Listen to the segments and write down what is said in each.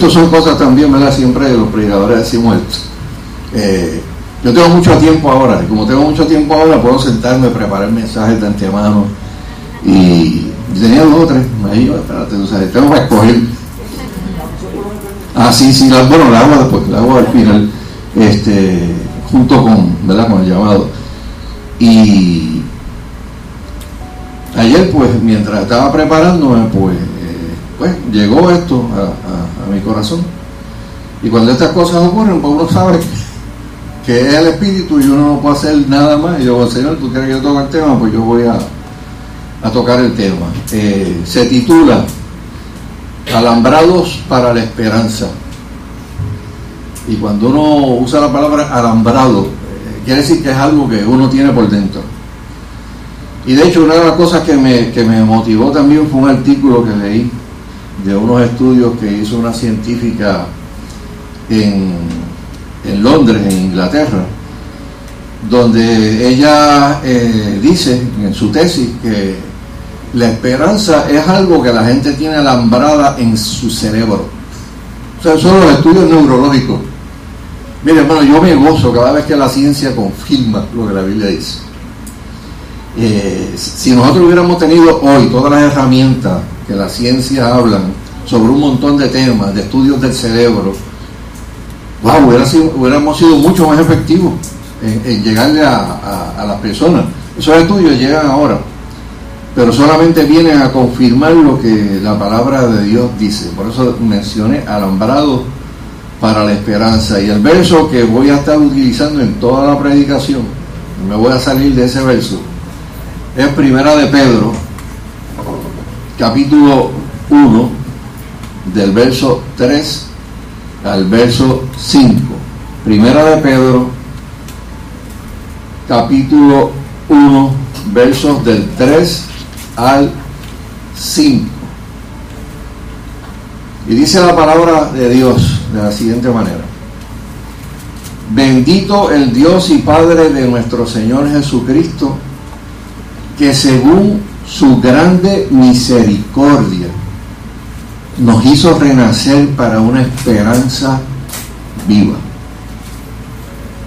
estas son cosas también, ¿verdad? Siempre los predicadores decimos esto. Eh, yo tengo mucho tiempo ahora, y como tengo mucho tiempo ahora, puedo sentarme, preparar mensajes de antemano. Y, tenía dos o tres, ahí, espérate, o sea, tengo que escoger. Ah, sí, sí, bueno, la agua después, la agua al final, este, junto con, ¿verdad? con el llamado. Y ayer, pues, mientras estaba preparándome, pues, eh, pues llegó esto a corazón. Y cuando estas cosas ocurren, pues uno sabe que es el espíritu y uno no puede hacer nada más. Y yo, Señor, tú quieres que yo toque el tema, pues yo voy a, a tocar el tema. Eh, se titula Alambrados para la esperanza. Y cuando uno usa la palabra alambrado, eh, quiere decir que es algo que uno tiene por dentro. Y de hecho, una de las cosas que me, que me motivó también fue un artículo que leí de unos estudios que hizo una científica en en Londres, en Inglaterra, donde ella eh, dice en su tesis que la esperanza es algo que la gente tiene alambrada en su cerebro. O sea, son los estudios neurológicos. Mire, hermano, yo me gozo cada vez que la ciencia confirma lo que la Biblia dice. Eh, si nosotros hubiéramos tenido hoy todas las herramientas que la ciencia hablan sobre un montón de temas, de estudios del cerebro, wow, hubiéramos sido mucho más efectivos en, llegarle a, a, las personas. Esos estudios llegan ahora, pero solamente vienen a confirmar lo que la palabra de Dios dice. Por eso mencioné alambrado para la esperanza. Y el verso que voy a estar utilizando en toda la predicación, me voy a salir de ese verso, es Primera de Pedro, capítulo 1, del verso 3 al verso 5. Primera de Pedro, capítulo 1, versos del 3 al 5. Y dice la palabra de Dios de la siguiente manera. Bendito el Dios y Padre de nuestro Señor Jesucristo, que según su grande misericordia, nos hizo renacer para una esperanza viva.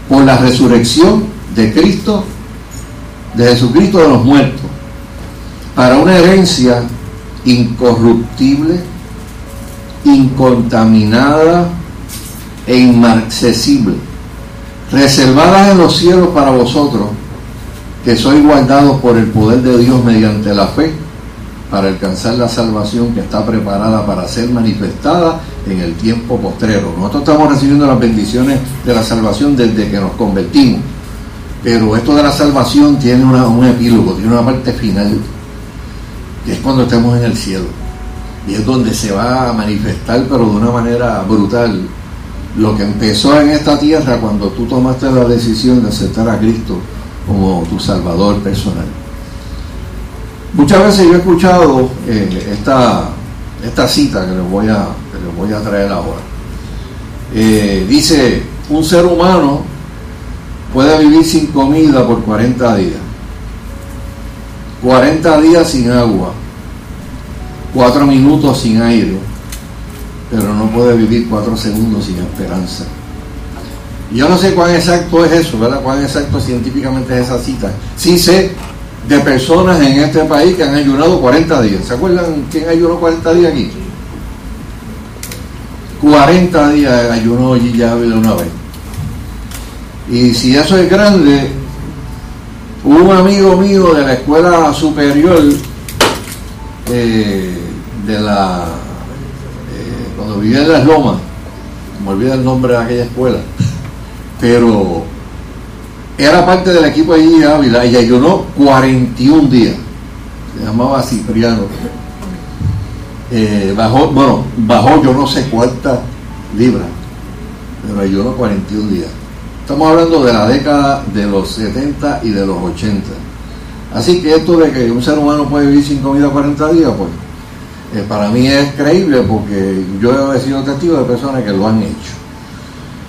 Por la resurrección de Cristo, de Jesucristo de los muertos, para una herencia incorruptible, incontaminada e inmarcesible, reservada en los cielos para vosotros, que sois guardados por el poder de Dios mediante la fe para alcanzar la salvación que está preparada para ser manifestada en el tiempo postrero. Nosotros estamos recibiendo las bendiciones de la salvación desde que nos convertimos, pero esto de la salvación tiene un epílogo, tiene una parte final, que es cuando estemos en el cielo. Y es donde se va a manifestar, pero de una manera brutal, lo que empezó en esta tierra cuando tú tomaste la decisión de aceptar a Cristo como tu Salvador personal. Muchas veces yo he escuchado eh, esta, esta cita que les voy a, voy a traer ahora. Eh, dice, un ser humano puede vivir sin comida por 40 días, 40 días sin agua, 4 minutos sin aire, pero no puede vivir 4 segundos sin esperanza. Yo no sé cuán exacto es eso, ¿verdad? Cuán exacto científicamente es esa cita. Sí sé de personas en este país que han ayunado 40 días. ¿Se acuerdan quién ayunó 40 días aquí? 40 días ayunó Gigi Ávila una vez. Y si eso es grande, un amigo mío de la escuela superior, eh, de la. Eh, cuando vivía en las Lomas, me olvida el nombre de aquella escuela, pero era parte del equipo de Ávila y ayunó 41 días. Se llamaba Cipriano. Eh, bajó, bueno, bajó yo no sé cuántas libras, pero ayunó 41 días. Estamos hablando de la década de los 70 y de los 80. Así que esto de que un ser humano puede vivir sin comida 40 días, pues eh, para mí es creíble porque yo he sido testigo de personas que lo han hecho.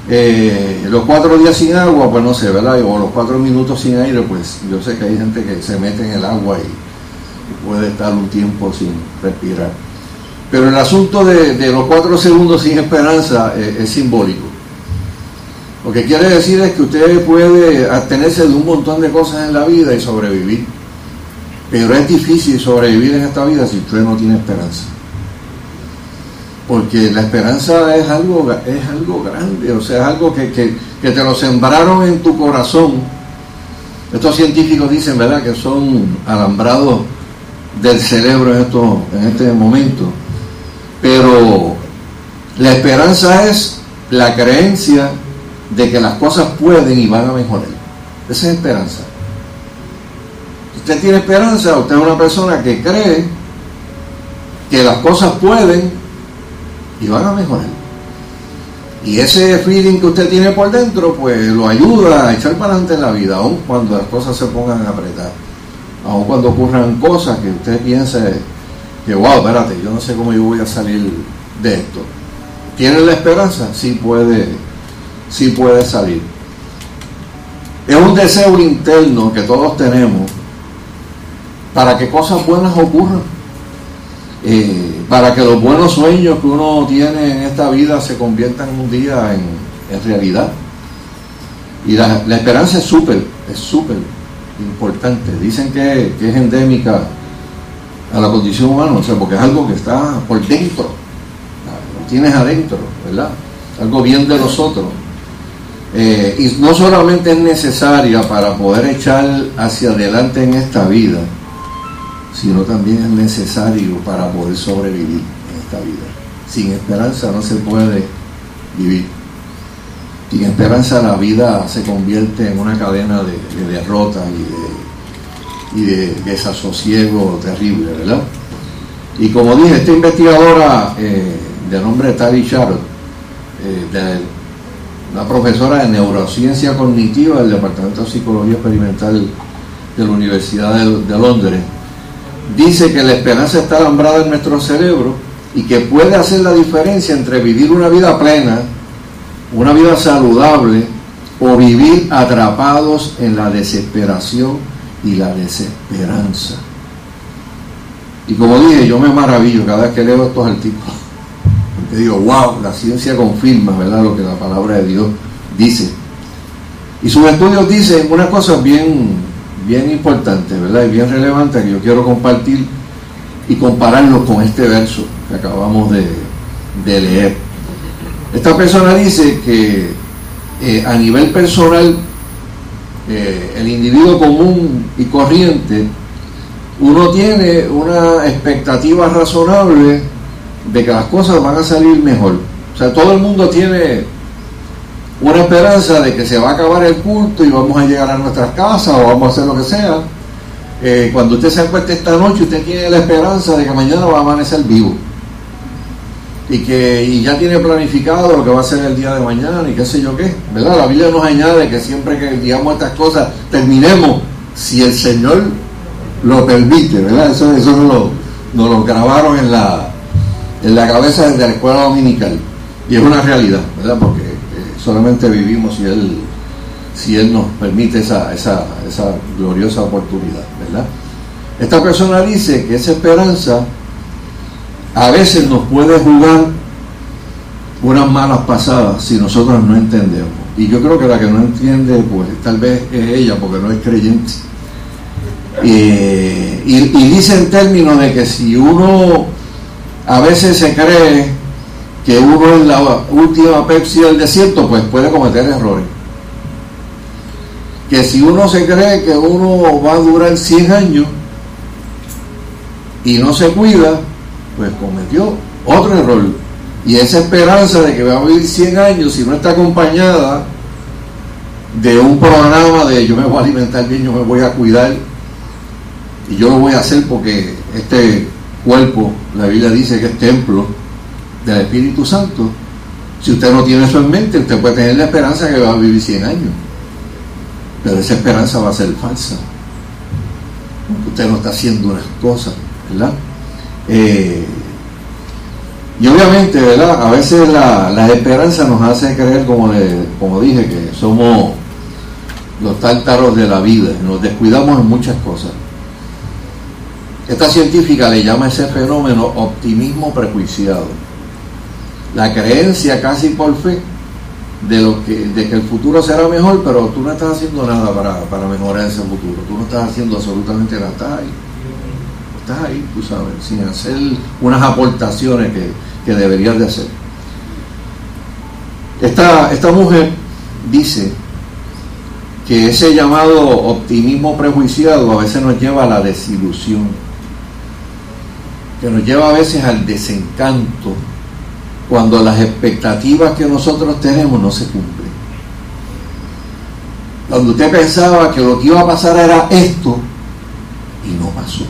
Eh, los cuatro días sin agua, pues no sé, ¿verdad? O los cuatro minutos sin aire, pues yo sé que hay gente que se mete en el agua y puede estar un tiempo sin respirar. Pero el asunto de, los cuatro segundos sin esperanza es, es simbólico. Lo que quiere decir es que usted puede abstenerse de un montón de cosas en la vida y sobrevivir. Pero es difícil sobrevivir en esta vida si usted no tiene esperanza. Porque la esperanza es algo, es algo grande, o sea, es algo que, te lo sembraron en tu corazón. Estos científicos dicen, ¿verdad?, que son alambrados del cerebro en, esto, en este momento. Pero la esperanza es la creencia de que las cosas pueden y van a mejorar. Esa es esperanza. Usted tiene esperanza, usted es una persona que cree que las cosas pueden y van a mejorar. Y ese feeling que usted tiene por dentro, pues lo ayuda a echar para adelante en la vida, aun cuando las cosas se pongan a apretar. Aun cuando ocurran cosas que usted piense que, wow, espérate, yo no sé cómo yo voy a salir de esto. ¿Tiene la esperanza? Sí puede, sí puede salir. Es un deseo interno que todos tenemos para que cosas buenas ocurran, eh, para que los buenos sueños que uno tiene en esta vida se conviertan un día en, realidad. Y la, esperanza es súper, es súper importante. Dicen que, es endémica a la condición humana, o sea, porque es algo que está por dentro, lo tienes adentro, ¿verdad? Algo bien de nosotros. Eh, y no solamente es necesaria para poder echar hacia adelante en esta vida, sino también es necesario para poder sobrevivir en esta vida. Sin esperanza no se puede vivir. Sin esperanza la vida se convierte en una cadena de, derrota y de, desasosiego terrible, ¿verdad? Y como dije, esta investigadora eh, de nombre Tari Charles, eh, una profesora de neurociencia cognitiva del Departamento de Psicología Experimental de la Universidad de Londres, dice que la esperanza está alambrada en nuestro cerebro y que puede hacer la diferencia entre vivir una vida plena, una vida saludable, o vivir atrapados en la desesperación y la desesperanza. Y como dije, yo me maravillo cada vez que leo estos artículos. Porque digo, wow, la ciencia confirma, ¿verdad?, lo que la palabra de Dios dice. Y sus estudios dicen unas cosas bien bien importante, ¿verdad? Y bien relevante que yo quiero compartir y compararlo con este verso que acabamos de, leer. Esta persona dice que eh, a nivel personal, eh, el individuo común y corriente, uno tiene una expectativa razonable de que las cosas van a salir mejor. O sea, todo el mundo tiene una esperanza de que se va a acabar el culto y vamos a llegar a nuestras casas o vamos a hacer lo que sea. Eh, cuando usted se acueste esta noche, usted tiene la esperanza de que mañana va a amanecer vivo. Y que ya tiene planificado lo que va a ser el día de mañana y qué sé yo qué. ¿Verdad? La Biblia nos añade que siempre que digamos estas cosas, terminemos si el Señor lo permite, ¿verdad? Eso, eso nos, lo, nos lo grabaron en la, en la cabeza desde la escuela dominical. Y es una realidad, ¿verdad? Porque solamente vivimos si Él, si él nos permite esa, esa, esa gloriosa oportunidad, ¿verdad? Esta persona dice que esa esperanza a veces nos puede jugar unas malas pasadas si nosotros no entendemos. Y yo creo que la que no entiende, pues tal vez es ella, porque no es creyente. y, y, dice en términos de que si uno a veces se cree que uno en la última Pepsi del desierto, pues puede cometer errores. Que si uno se cree que uno va a durar 100 años y no se cuida, pues cometió otro error. Y esa esperanza de que va a vivir 100 años, si no está acompañada de un programa de yo me voy a alimentar bien, yo me voy a cuidar, y yo lo voy a hacer porque este cuerpo, la Biblia dice que es templo del Espíritu Santo, si usted no tiene eso en mente, usted puede tener la esperanza que va a vivir 100 años. Pero esa esperanza va a ser falsa. Usted no está haciendo unas cosas, ¿verdad? Eh, y obviamente, ¿verdad? A veces la, la, esperanza nos hace creer, como, como dije, que somos los tártaros de la vida, nos descuidamos en muchas cosas. Esta científica le llama ese fenómeno optimismo prejuiciado. La creencia casi por fe de, lo que, de que el futuro será mejor, pero tú no estás haciendo nada para, para mejorar ese futuro. Tú no estás haciendo absolutamente nada. Estás ahí. Estás ahí, tú sabes, sin hacer unas aportaciones que, que deberías de hacer. Esta, esta mujer dice que ese llamado optimismo prejuiciado a veces nos lleva a la desilusión, que nos lleva a veces al desencanto cuando las expectativas que nosotros tenemos no se cumplen. Cuando usted pensaba que lo que iba a pasar era esto y no pasó.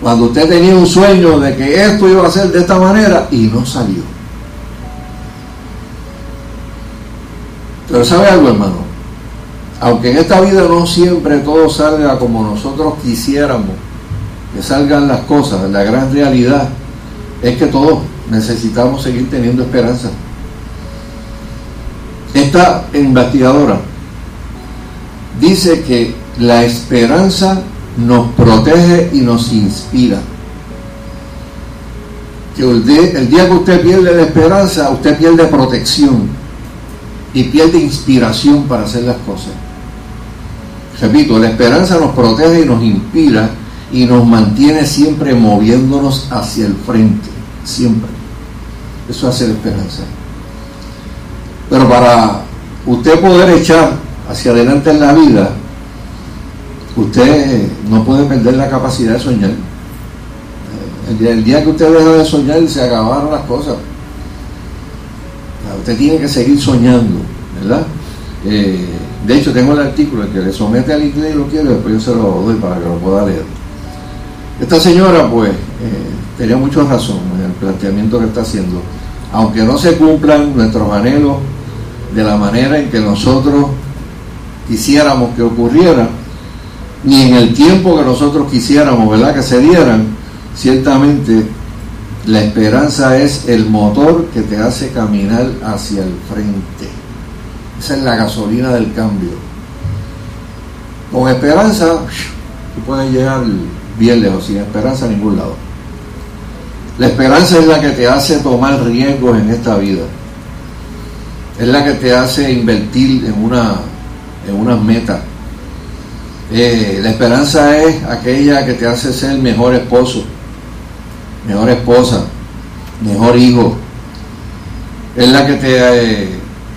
Cuando usted tenía un sueño de que esto iba a ser de esta manera y no salió. Pero ¿sabe algo, hermano? Aunque en esta vida no siempre todo salga como nosotros quisiéramos que salgan las cosas, la gran realidad es que todos necesitamos seguir teniendo esperanza. Esta investigadora dice que la esperanza nos protege y nos inspira. Que el día, que usted pierde la esperanza, usted pierde protección y pierde inspiración para hacer las cosas. Repito, la esperanza nos protege y nos inspira y nos mantiene siempre moviéndonos hacia el frente, siempre. Eso hace la esperanza. Pero para usted poder echar hacia adelante en la vida, usted no puede perder la capacidad de soñar. El día, que usted deja de soñar, se acabaron las cosas. Usted tiene que seguir soñando, ¿verdad? Eh, de hecho, tengo el artículo que le somete al inglés y lo quiero, después yo se lo doy para que lo pueda leer. Esta señora, pues, eh, tenía mucha razón planteamiento que está haciendo. Aunque no se cumplan nuestros anhelos de la manera en que nosotros quisiéramos que ocurriera, ni en el tiempo que nosotros quisiéramos, ¿verdad?, que se dieran, ciertamente la esperanza es el motor que te hace caminar hacia el frente. Esa es la gasolina del cambio. Con esperanza, tú puedes llegar bien lejos, sin esperanza a ningún lado. La esperanza es la que te hace tomar riesgos en esta vida. Es la que te hace invertir en una, en meta. Eh, la esperanza es aquella que te hace ser mejor esposo, mejor esposa, mejor hijo. Es la que te, eh,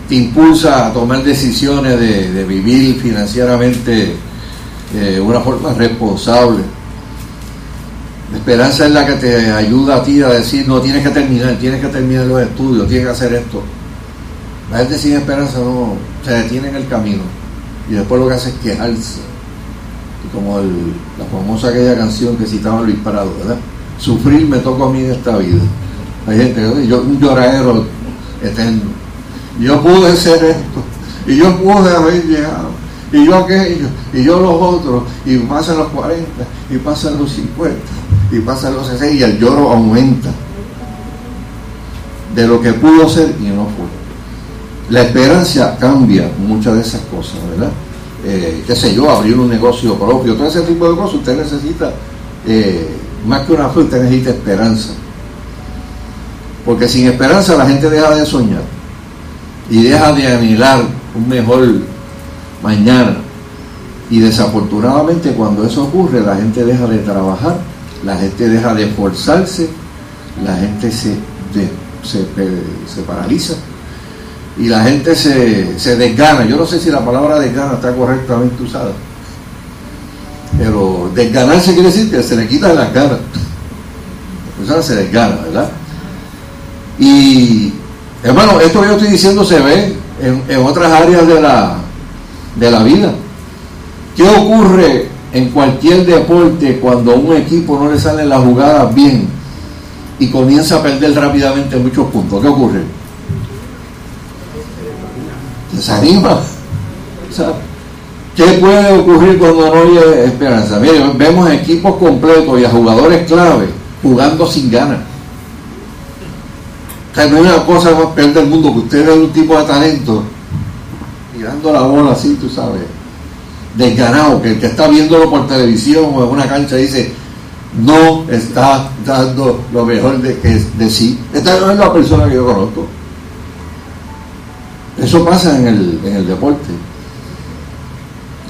te impulsa a tomar decisiones de, vivir financieramente de una forma responsable la esperanza es la que te ayuda a ti a decir, no, tienes que terminar, tienes que terminar los estudios, tienes que hacer esto. La gente sin esperanza no se detiene en el camino y después lo que hace es quejarse. Como la famosa aquella canción que citaba Luis Prado, ¿verdad? Sufrir me toca a mí en esta vida. Hay gente, yo un lloradero eterno. Yo pude ser esto y yo pude haber llegado y yo aquello, y yo los otros, y pasan los 40, y pasan los 50, y pasan los 60, y el lloro aumenta de lo que pudo ser y no fue. La esperanza cambia muchas de esas cosas, ¿verdad? Eh, qué sé yo, abrir un negocio propio, todo ese tipo de cosas, usted necesita, eh, más que una fe, usted necesita esperanza. Porque sin esperanza la gente deja de soñar y deja de anhelar un mejor mañana. Y desafortunadamente cuando eso ocurre, la gente deja de trabajar, la gente deja de esforzarse, la gente se, se, paraliza y la gente se, se desgana. Yo no sé si la palabra desgana está correctamente usada, pero desganarse quiere decir que se le quita de la cara. La persona se desgana, ¿verdad? Y hermano, esto que yo estoy diciendo se ve en, en otras áreas de la, de la vida. ¿Qué ocurre en cualquier deporte cuando a un equipo no le sale la jugada bien y comienza a perder rápidamente muchos puntos? ¿Qué ocurre? Desanima. ¿Qué puede ocurrir cuando no hay esperanza? Miren, vemos equipos completos y a jugadores clave jugando sin ganas. no hay una cosa más peor del mundo que usted es un tipo de talento tirando la bola así, tú sabes, desganado, que el que está viéndolo por televisión o en una cancha dice, no está dando lo mejor de, de sí. Esta no es la persona que yo conozco. Eso pasa en el, en el deporte.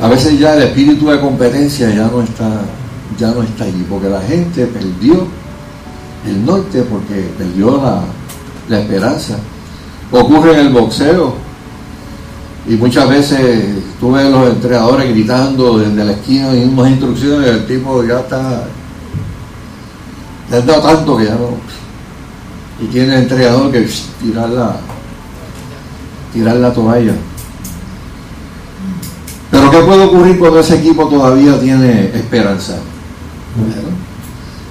A veces ya el espíritu de competencia ya no está, ya no está allí, porque la gente perdió el norte porque perdió la, la esperanza. Ocurre en el boxeo, y muchas veces tú ves los entrenadores gritando desde la esquina y unas instrucciones y el tipo ya está le han dado tanto que ya no. Y tiene el entrenador que tirar la tirar la toalla. Pero ¿qué puede ocurrir cuando ese equipo todavía tiene esperanza?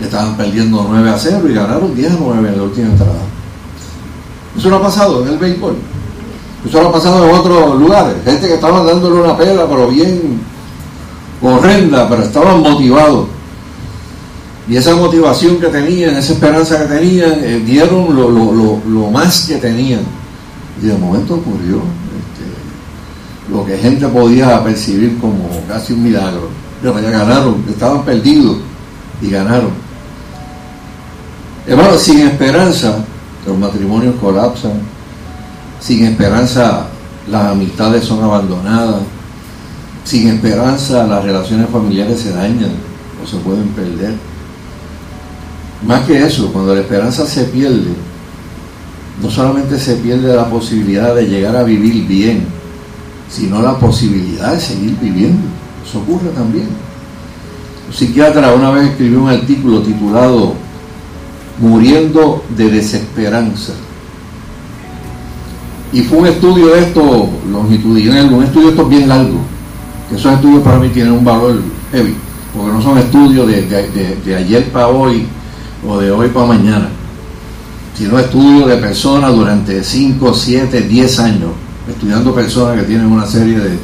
estaban perdiendo 9 a 0 y ganaron 10 a 9 en la última entrada eso no ha pasado en el béisbol eso lo ha pasado en otros lugares. Gente que estaba dándole una pela, pero bien horrenda, pero estaban motivados. Y esa motivación que tenían, esa esperanza que tenían, eh, dieron lo, más que tenían. Y de momento ocurrió este, lo que gente podía percibir como casi un milagro. Pero ya ganaron, estaban perdidos y ganaron. Hermano, sin esperanza, los matrimonios colapsan, sin esperanza las amistades son abandonadas. Sin esperanza las relaciones familiares se dañan o se pueden perder. Más que eso, cuando la esperanza se pierde, no solamente se pierde la posibilidad de llegar a vivir bien, sino la posibilidad de seguir viviendo. Eso ocurre también. Un psiquiatra una vez escribió un artículo titulado Muriendo de desesperanza y fue un estudio de esto longitudinal, un estudio de esto bien largo, que esos estudios para mí tienen un valor heavy, porque no son estudios de, ayer para hoy o de hoy para mañana, sino estudios de personas durante 5, 7, 10 años, estudiando personas que tienen una serie de,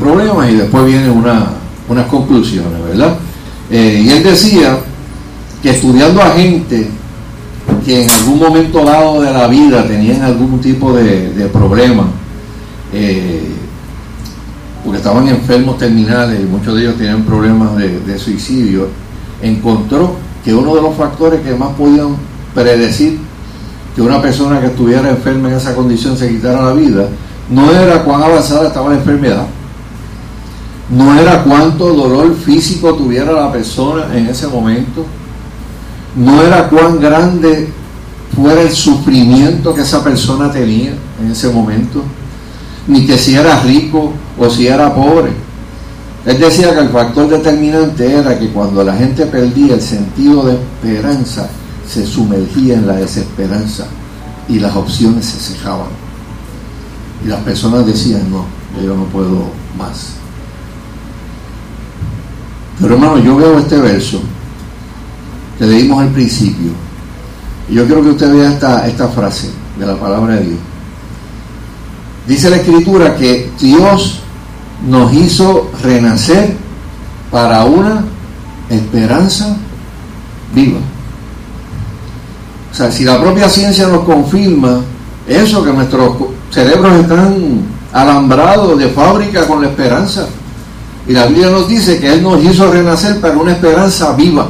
problemas y después vienen una, unas conclusiones, ¿verdad? Eh, y él decía que estudiando a gente que en algún momento dado de la vida tenían algún tipo de, problema, eh, porque estaban enfermos terminales y muchos de ellos tenían problemas de, suicidio, encontró que uno de los factores que más podían predecir que una persona que estuviera enferma en esa condición se quitara la vida, no era cuán avanzada estaba la enfermedad, no era cuánto dolor físico tuviera la persona en ese momento, no era cuán grande fuera el sufrimiento que esa persona tenía en ese momento, ni que si era rico o si era pobre. Él decía que el factor determinante era que cuando la gente perdía el sentido de esperanza, se sumergía en la desesperanza y las opciones se cejaban. Y las personas decían, no, yo no puedo más. Pero hermano, yo veo este verso que leímos al principio. Y yo quiero que usted vea esta, esta frase de la palabra de Dios. Dice la escritura que Dios nos hizo renacer para una esperanza viva. O sea, si la propia ciencia nos confirma eso, que nuestros cerebros están alambrados de fábrica con la esperanza. Y la Biblia nos dice que Él nos hizo renacer para una esperanza viva.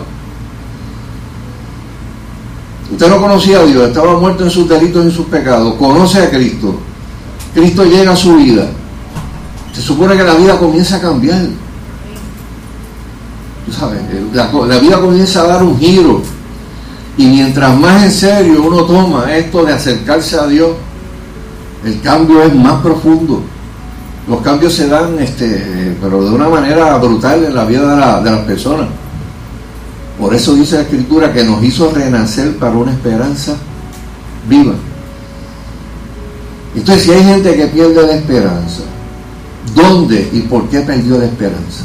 Usted no conocía a Dios, estaba muerto en sus delitos y en sus pecados. Conoce a Cristo. Cristo llega a su vida. Se supone que la vida comienza a cambiar. sabes, la, la vida comienza a dar un giro. Y mientras más en serio uno toma esto de acercarse a Dios, el cambio es más profundo. Los cambios se dan, este, pero de una manera brutal en la vida de las personas. Por eso dice la Escritura que nos hizo renacer para una esperanza viva. Entonces, si hay gente que pierde la esperanza, ¿dónde y por qué perdió la esperanza?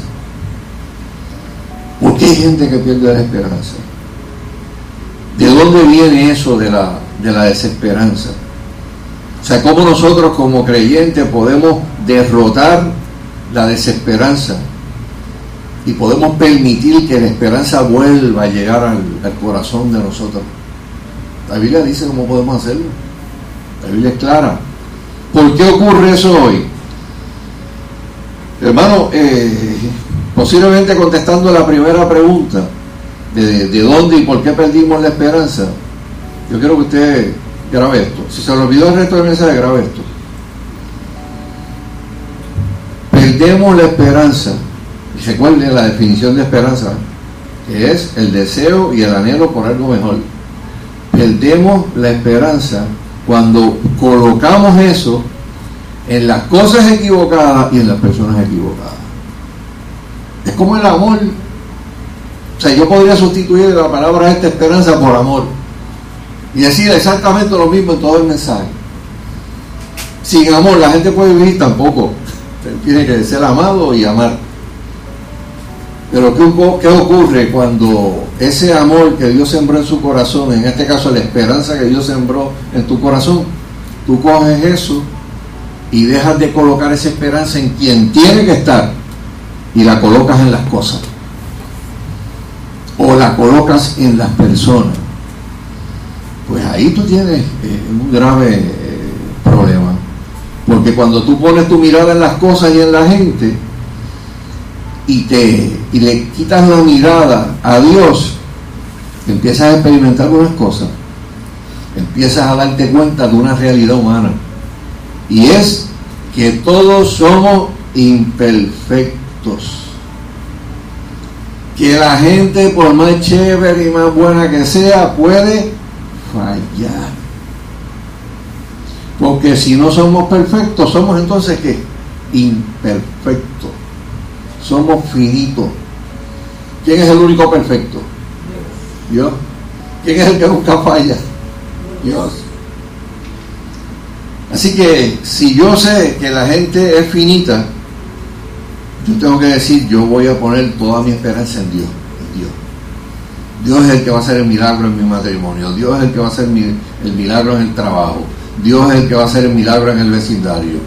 ¿Por qué hay gente que pierde la esperanza? ¿De dónde viene eso de la, de la desesperanza? O sea, ¿cómo nosotros como creyentes podemos derrotar la desesperanza? Y podemos permitir que la esperanza vuelva a llegar al, corazón de nosotros. La Biblia dice cómo podemos hacerlo. La Biblia es clara. ¿Por qué ocurre eso hoy? Hermano, eh, posiblemente contestando la primera pregunta de, de dónde y por qué perdimos la esperanza, yo quiero que usted grabe esto. Si se le olvidó el resto del mensaje, grabe esto. Perdemos la esperanza. Recuerden la definición de esperanza, que es el deseo y el anhelo por algo mejor. Perdemos la esperanza cuando colocamos eso en las cosas equivocadas y en las personas equivocadas. Es como el amor. O sea, yo podría sustituir la palabra esta esperanza por amor y decir exactamente lo mismo en todo el mensaje. Sin amor la gente puede vivir tampoco. Tiene que ser amado y amar. Pero ¿qué, ¿qué, ocurre cuando ese amor que Dios sembró en su corazón, en este caso la esperanza que Dios sembró en tu corazón, tú coges eso y dejas de colocar esa esperanza en quien tiene que estar y la colocas en las cosas? O la colocas en las personas pues ahí tú tienes eh, un grave eh, problema. Porque cuando tú pones tu mirada en las cosas y en la gente y, te, y le quitas la mirada a Dios, empiezas a experimentar unas cosas, empiezas a darte cuenta de una realidad humana. Y es que todos somos imperfectos. Que la gente, por más chévere y más buena que sea, puede fallar. Porque si no somos perfectos, somos entonces que imperfectos. Somos finitos. ¿Quién es el único perfecto? Dios. ¿Quién es el que nunca falla? Dios. Así que si yo sé que la gente es finita, yo tengo que decir, yo voy a poner toda mi esperanza en Dios. Dios es el que va a hacer el milagro en mi matrimonio, Dios es el que va a hacer el milagro en el trabajo, Dios es el que va a hacer el milagro en el vecindario,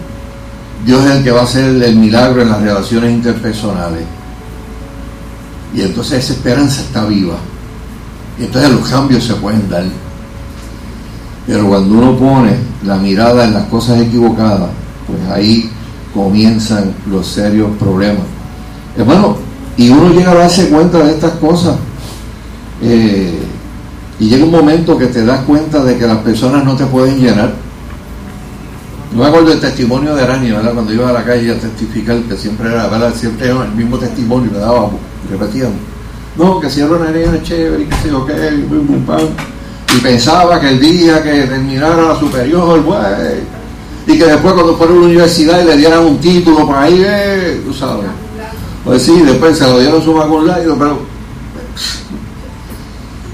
Dios es el que va a hacer el milagro en las relaciones interpersonales. Y entonces esa esperanza está viva. Y entonces los cambios se pueden dar. Pero cuando uno pone la mirada en las cosas equivocadas, pues ahí comienzan los serios problemas. Hermano, y uno llega a darse cuenta de estas cosas eh, y llega un momento que te das cuenta de que las personas no te pueden llenar. No me acuerdo del testimonio de Arani, ¿verdad? Cuando iba a la calle a testificar, que siempre era, ¿verdad? Siempre era el mismo testimonio, le dábamos, repetíamos. No, que si era una niña chévere y que sé yo qué, y pensaba que el día que terminara la superior, pues, y que después cuando fuera a la universidad y le dieran un título para ahí, eh, tú sabes. Pues sí, después se lo dieron su lado pero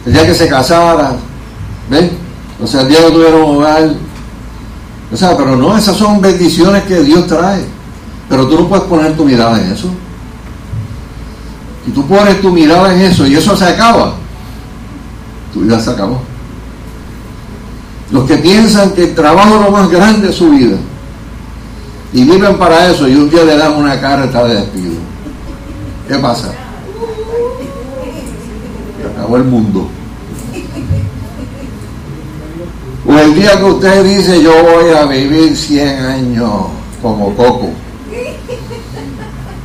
el día que se casara, ¿ven? O sea, el día que tuvieron hogar. O sea, pero no, esas son bendiciones que Dios trae. Pero tú no puedes poner tu mirada en eso. Si tú pones tu mirada en eso y eso se acaba, tu vida se acabó. Los que piensan que el trabajo es lo más grande de su vida y viven para eso y un día le dan una carta de despido. ¿Qué pasa? acabó el mundo. O el día que usted dice yo voy a vivir 100 años como Coco.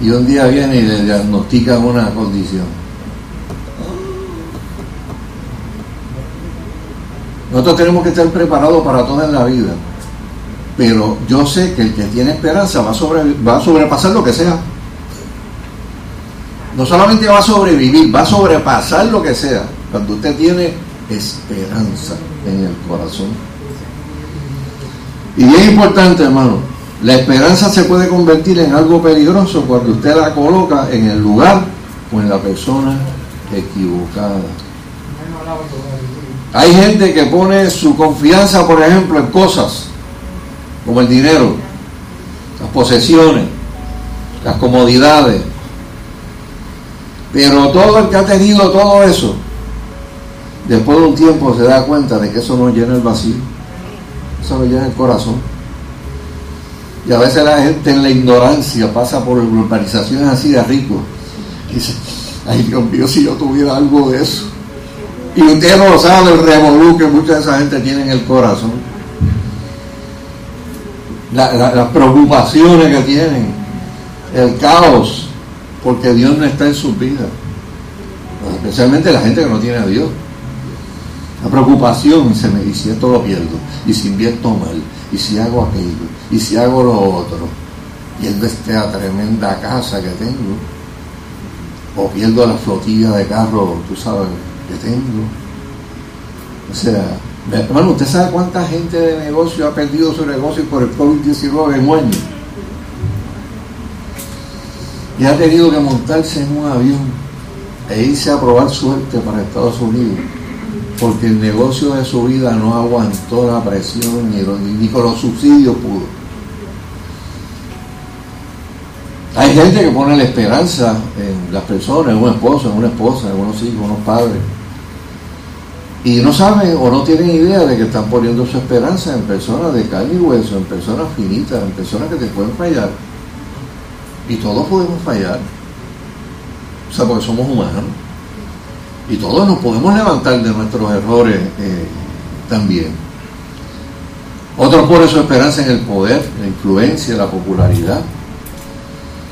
Y un día viene y le diagnostican una condición. Nosotros tenemos que estar preparados para toda la vida. Pero yo sé que el que tiene esperanza va a, va a sobrepasar lo que sea no solamente va a sobrevivir, va a sobrepasar lo que sea, cuando usted tiene esperanza en el corazón. Y es importante, hermano, la esperanza se puede convertir en algo peligroso cuando usted la coloca en el lugar o en la persona equivocada. Hay gente que pone su confianza, por ejemplo, en cosas como el dinero, las posesiones, las comodidades, pero todo el que ha tenido todo eso, después de un tiempo se da cuenta de que eso no llena el vacío, eso no llena el corazón. Y a veces la gente en la ignorancia pasa por urbanizaciones así de ricos. Dice, ay Dios mío, si yo tuviera algo de eso. Y usted no sabe el revolú que mucha de esa gente tiene en el corazón. las preocupaciones que tienen el caos, porque Dios no está en sus vidas. Especialmente la gente que no tiene a Dios. La preocupación se me dice, esto lo pierdo, y si invierto mal, y si hago aquello, y si hago lo otro, pierdo esta tremenda casa que tengo, o pierdo la flotilla de carros, tú sabes, que tengo. O sea, hermano, ¿usted sabe cuánta gente de negocio ha perdido su negocio por el COVID-19 en año? Y ha tenido que montarse en un avión e irse a probar suerte para Estados Unidos, porque el negocio de su vida no aguantó la presión ni, ni con los subsidios pudo. Hay gente que pone la esperanza en las personas, en un esposo, en una esposa, en unos hijos, en unos padres. Y no saben o no tienen idea de que están poniendo su esperanza en personas de carne y hueso, en personas finitas, en personas que te pueden fallar. Y todos podemos fallar. O sea, porque somos humanos. Y todos nos podemos levantar de nuestros errores eh, también. Otros ponen su esperanza en el poder, la influencia, la popularidad.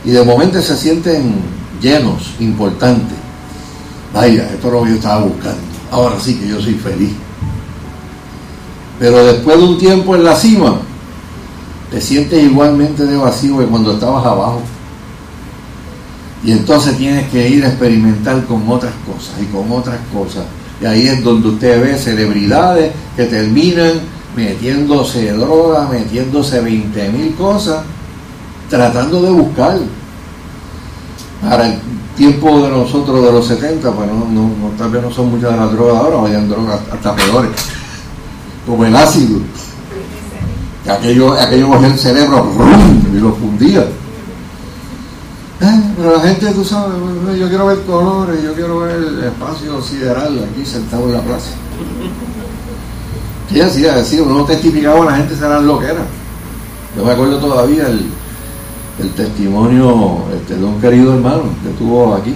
Y de momento se sienten llenos, importantes. Vaya, esto es lo que yo estaba buscando. Ahora sí que yo soy feliz. Pero después de un tiempo en la cima, te sientes igualmente de vacío que cuando estabas abajo. Y entonces tienes que ir a experimentar con otras cosas y con otras cosas. Y ahí es donde usted ve celebridades que terminan metiéndose droga, metiéndose 20 mil cosas, tratando de buscar. Para el tiempo de nosotros de los 70, pues no, no, tal vez no son muchas de las drogas ahora, vayan drogas hasta peores, como el ácido. Aquello, aquello el cerebro y lo fundía pero la gente, tú sabes, yo quiero ver colores, yo quiero ver el espacio sideral aquí sentado en la plaza. Sí, así, así, uno testificaba la gente será lo que era. Yo me acuerdo todavía el, testimonio este, de un querido hermano que estuvo aquí,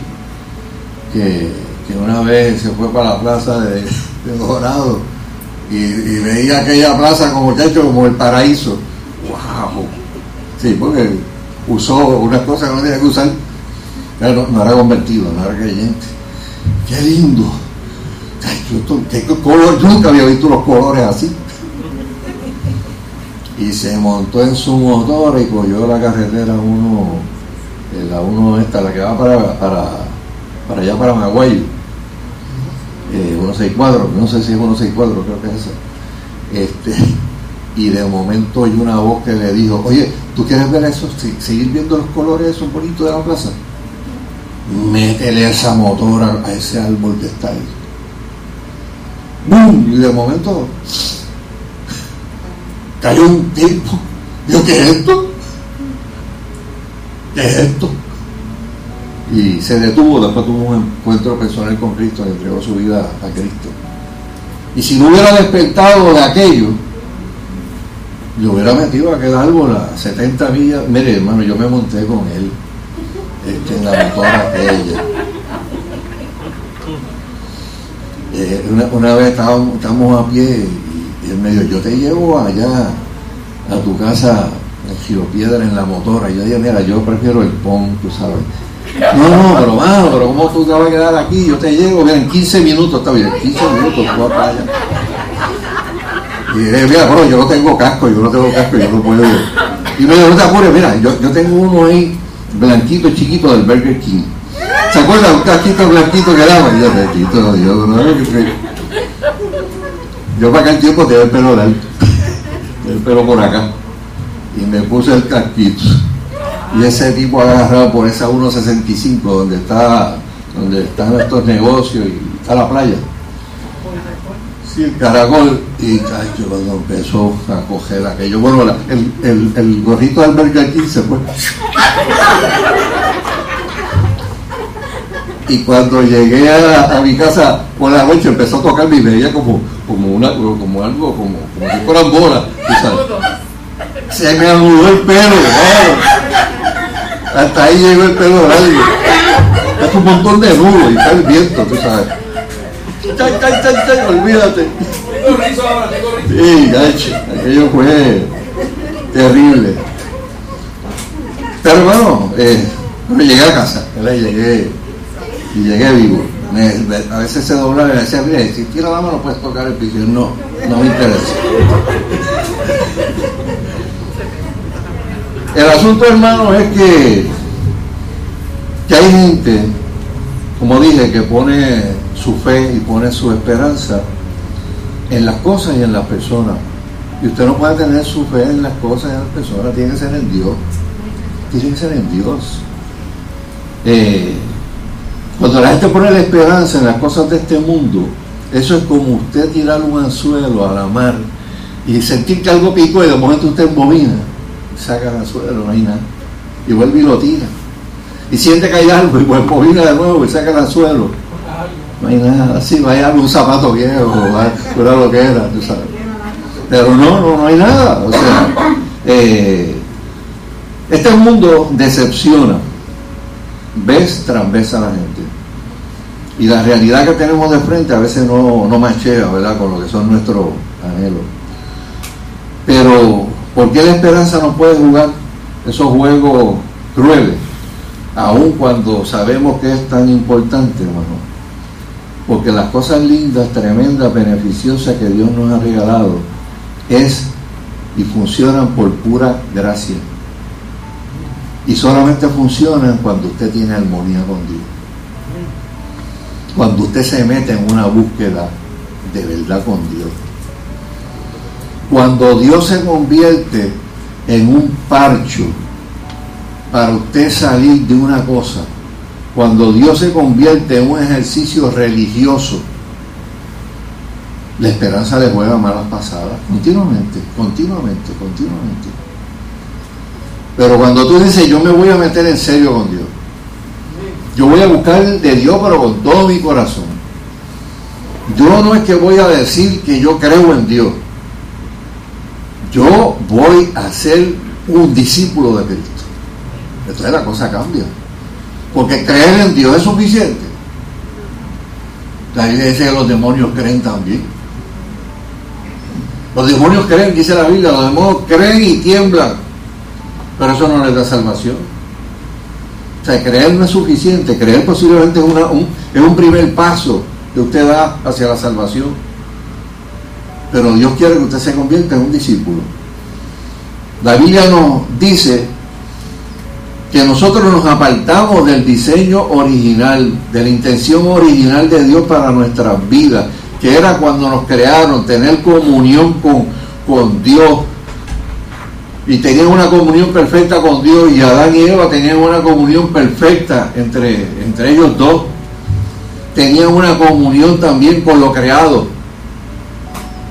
que, una vez se fue para la plaza de, Dorado y, veía aquella plaza como como el paraíso. ¡Wow! Sí, porque usó unas cosas que no tenía que usar no, era convertido, no era creyente. Qué lindo. yo, nunca había visto los colores así. Y se montó en su motor y cogió la carretera uno, eh, la uno esta, la que va para, para, para allá para Maguayo. Eh, 164, no sé si es 164, creo que es esa. Este, y de momento hay una voz que le dijo, oye, ¿tú quieres ver eso? ¿Seguir viendo los colores esos bonitos de la plaza? métele esa motora a ese árbol que está ahí. ¡Bum! Y de momento cayó un tipo. Dijo, ¿qué es esto? ¿Qué es esto? Y se detuvo, después tuvo un encuentro personal con Cristo y entregó su vida a Cristo. Y si no hubiera despertado de aquello, yo hubiera metido aquel árbol a 70 millas. Mire, hermano, yo me monté con él este, en la motora de ella. Eh, una, vez estábamos, a pie y, él me dijo, yo te llevo allá a tu casa en Piedra en la motora. Yo dije, mira, yo prefiero el PON, tú sabes. No, no, pero mano, pero ¿cómo tú te vas a quedar aquí? Yo te llevo, mira, en 15 minutos, está bien, 15 minutos tú vas para allá. Y dije, mira, bueno, yo no tengo casco, yo no tengo casco, yo no puedo. Y me dijo, no te apures, mira, yo, yo tengo uno ahí blanquito chiquito del Burger King. ¿Se acuerdan? Un casquito blanquito que daba. Y yo, blanquito, yo, no, yo para aquel tiempo tenía el pelo largo, el pelo por acá. Y me puse el casquito. Y ese tipo agarrado por esa 1.65 donde está donde están estos negocios y está la playa. Sí, el caracol. Y yo cuando empezó a coger aquello, bueno, el, el, el gorrito del Burger King se fue. Y cuando llegué a, mi casa por la noche empezó a tocar y veía como, como, una, como algo, como, como si fueran bolas. Se me anudó el pelo, Hasta ahí llegó el pelo alguien. Es un montón de nudos y está el viento, tú sabes. Chay, chay, chay, chay, olvídate. Sí, gacho, aquello fue terrible. Pero hermano, eh, llegué a casa, llegué y llegué vivo. a veces se doblaba y me decía, mire, si tira la mano puedes tocar el piso. no, no me interesa. El asunto, hermano, es que, que hay gente, como dije, que pone su fe y pone su esperanza en las cosas y en las personas. Y usted no puede tener su fe en las cosas y en las personas, tiene que ser en Dios. Tiene que ser en Dios. Eh, cuando la gente pone la esperanza en las cosas de este mundo, eso es como usted tirar un anzuelo a la mar y sentir que algo picó y de momento usted movina, saca el anzuelo, no hay nada, y vuelve y lo tira. Y siente que hay algo y vuelve movina de nuevo y saca el anzuelo. No hay nada, así vaya un zapato viejo, o lo que era, tú sabes. Pero no, no, no hay nada. O sea, eh, este mundo decepciona vez tras vez a la gente. Y la realidad que tenemos de frente a veces no, no machea, ¿verdad?, con lo que son nuestros anhelos. Pero, ¿por qué la esperanza no puede jugar esos juegos crueles? Aun cuando sabemos que es tan importante, hermano. Porque las cosas lindas, tremendas, beneficiosas que Dios nos ha regalado es y funcionan por pura gracia. Y solamente funcionan cuando usted tiene armonía con Dios. Cuando usted se mete en una búsqueda de verdad con Dios. Cuando Dios se convierte en un parcho para usted salir de una cosa, cuando Dios se convierte en un ejercicio religioso, la esperanza le juega malas pasadas, continuamente, continuamente, continuamente. Pero cuando tú dices, yo me voy a meter en serio con Dios, yo voy a buscar de Dios, pero con todo mi corazón. Yo no es que voy a decir que yo creo en Dios. Yo voy a ser un discípulo de Cristo. Entonces la cosa cambia. Porque creer en Dios es suficiente. La Biblia dice que los demonios creen también. Los demonios creen, dice la Biblia, los demonios creen y tiemblan. Pero eso no les da salvación. O sea, creer no es suficiente. Creer posiblemente es, un, es un primer paso que usted da hacia la salvación. Pero Dios quiere que usted se convierta en un discípulo. La Biblia nos dice que nosotros nos apartamos del diseño original, de la intención original de Dios para nuestras vidas, que era cuando nos crearon, tener comunión con, con Dios. Y tenían una comunión perfecta con Dios y Adán y Eva tenían una comunión perfecta entre, entre ellos dos. Tenían una comunión también con lo creado.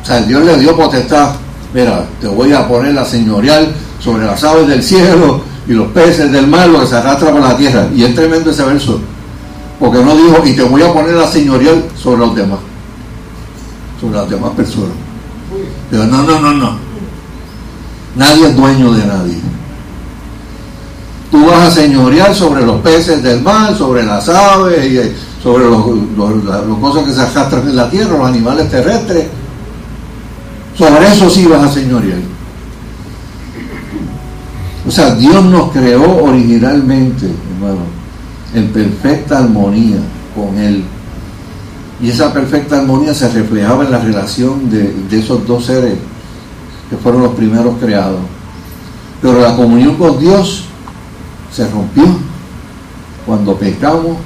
O sea, Dios le dio potestad. Mira, te voy a poner la señorial sobre las aves del cielo, y los peces del mar, lo que se arrastra por la tierra. Y es tremendo ese verso, porque no dijo, y te voy a poner la señorial sobre los demás, sobre las demás personas. Pero no, no, no, no. Nadie es dueño de nadie. Tú vas a señorear sobre los peces del mar, sobre las aves, y eh, sobre los, los, cosas que se arrastran en la tierra, los animales terrestres. Sobre eso sí vas a señorear. O sea, Dios nos creó originalmente, en perfecta armonía con Él. Y esa perfecta armonía se reflejaba en la relación de, esos dos seres que fueron los primeros creados. Pero la comunión con Dios se rompió cuando pecamos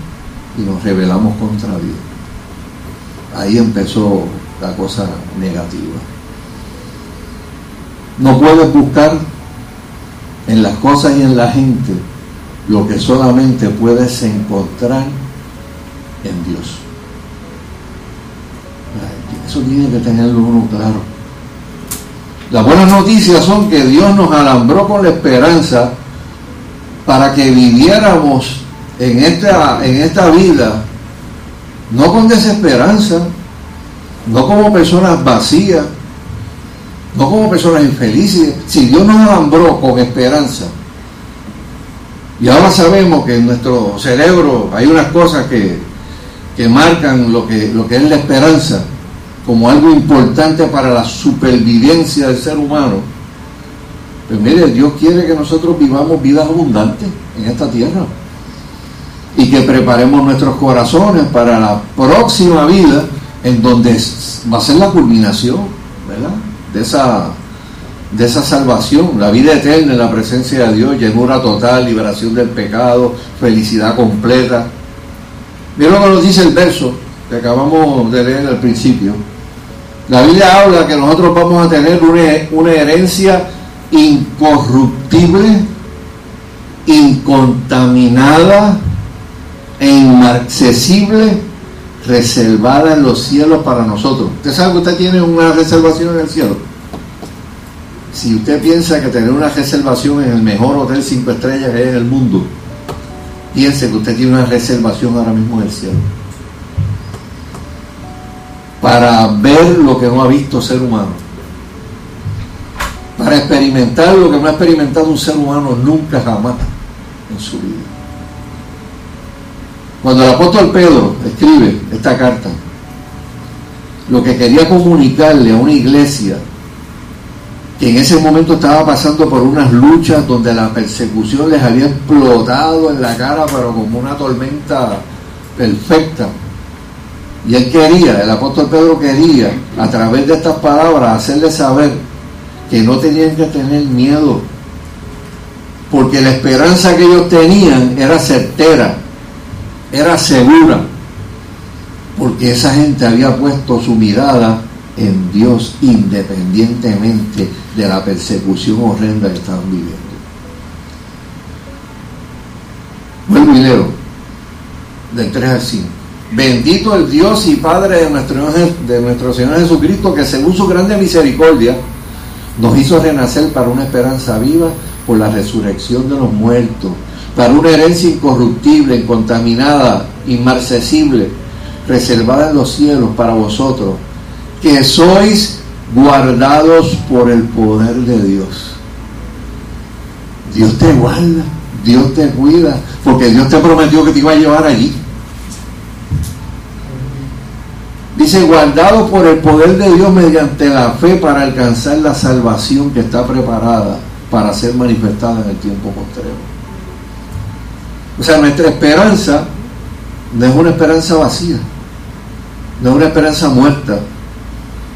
y nos rebelamos contra Dios. Ahí empezó la cosa negativa. No puedes buscar en las cosas y en la gente lo que solamente puedes encontrar en Dios. Eso tiene que tenerlo uno claro. Las buenas noticias son que Dios nos alambró con la esperanza para que viviéramos en esta, en esta vida, no con desesperanza, no como personas vacías, no como personas infelices. Si Dios nos alambró con esperanza, y ahora sabemos que en nuestro cerebro hay unas cosas que, que marcan lo que, lo que es la esperanza como algo importante para la supervivencia del ser humano, Pues mire, Dios quiere que nosotros vivamos vidas abundantes en esta tierra y que preparemos nuestros corazones para la próxima vida en donde va a ser la culminación, ¿verdad? De esa, de esa salvación, la vida eterna en la presencia de Dios, llenura total, liberación del pecado, felicidad completa. Mira lo que nos dice el verso que acabamos de leer al principio. La Biblia habla que nosotros vamos a tener una, una herencia incorruptible, incontaminada e inaccesible, reservada en los cielos para nosotros. ¿Usted sabe que usted tiene una reservación en el cielo? Si usted piensa que tener una reservación en el mejor hotel cinco estrellas que hay en el mundo, piense que usted tiene una reservación ahora mismo en el cielo para ver lo que no ha visto ser humano, para experimentar lo que no ha experimentado un ser humano nunca jamás en su vida. Cuando el apóstol Pedro escribe esta carta, lo que quería comunicarle a una iglesia que en ese momento estaba pasando por unas luchas donde la persecución les había explotado en la cara, pero como una tormenta perfecta, y él quería, el apóstol Pedro quería, a través de estas palabras, hacerle saber que no tenían que tener miedo, porque la esperanza que ellos tenían era certera, era segura, porque esa gente había puesto su mirada en Dios independientemente de la persecución horrenda que estaban viviendo. Vuelvo y leo, del 3 al 5. Bendito el Dios y Padre de nuestro, de nuestro Señor Jesucristo, que según su grande misericordia nos hizo renacer para una esperanza viva por la resurrección de los muertos, para una herencia incorruptible, incontaminada, inmarcesible, reservada en los cielos para vosotros, que sois guardados por el poder de Dios. Dios te guarda, Dios te cuida, porque Dios te prometió que te iba a llevar allí. Dice, guardado por el poder de Dios mediante la fe para alcanzar la salvación que está preparada para ser manifestada en el tiempo posterior. O sea, nuestra esperanza no es una esperanza vacía, no es una esperanza muerta,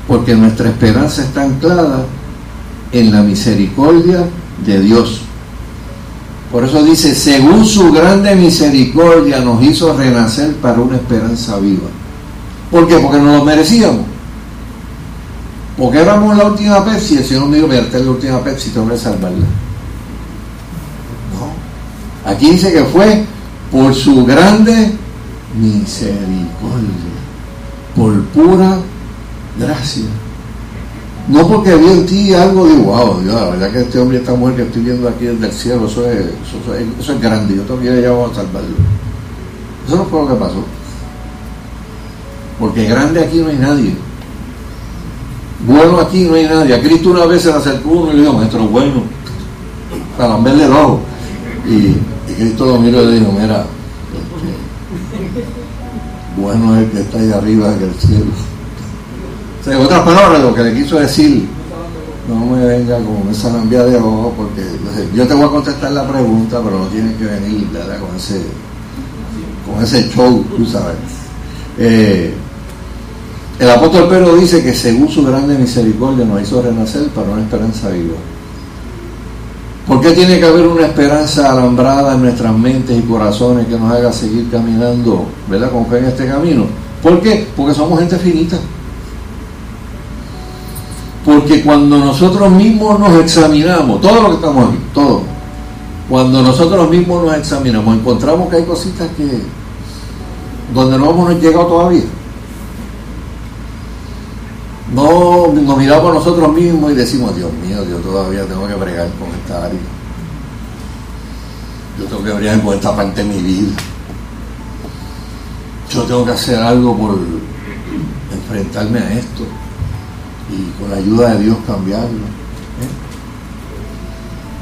porque nuestra esperanza está anclada en la misericordia de Dios. Por eso dice, según su grande misericordia nos hizo renacer para una esperanza viva. ¿Por qué? Porque no lo merecíamos. Porque éramos la última Pepsi, el Señor me dijo, esta es la última Pepsi, tengo que salvarla. Aquí dice que fue por su grande misericordia, por pura gracia. No porque vi en ti algo de wow, Dios, la verdad que este hombre esta mujer que estoy viendo aquí desde el cielo, eso es, eso, es grande, yo todavía ya vamos a salvarlo. Eso no fue lo que pasó. Porque grande aquí no hay nadie. Bueno aquí no hay nadie. A Cristo una vez se le acercó uno y le dijo, maestro bueno, para verle el ojo. Y, Cristo lo miró y le dijo, mira, este, bueno es el que está ahí arriba en el cielo. O sea, en otras palabras, lo que le quiso decir, no me venga con esa lambia de ojo, porque yo te voy a contestar la pregunta, pero no tienes que venir con ese con ese show, tú sabes. Eh, el apóstol Pedro dice que según su grande misericordia nos hizo renacer para una esperanza viva. ¿Por qué tiene que haber una esperanza alambrada en nuestras mentes y corazones que nos haga seguir caminando, ¿verdad? Con fe en este camino. ¿Por qué? Porque somos gente finita. Porque cuando nosotros mismos nos examinamos, todo lo que estamos aquí, todo, cuando nosotros mismos nos examinamos, encontramos que hay cositas que donde no hemos llegado todavía no nos miramos a nosotros mismos y decimos, Dios mío, yo todavía tengo que bregar con esta área. Yo tengo que bregar con esta parte de mi vida. Yo tengo que hacer algo por enfrentarme a esto y con la ayuda de Dios cambiarlo. ¿eh?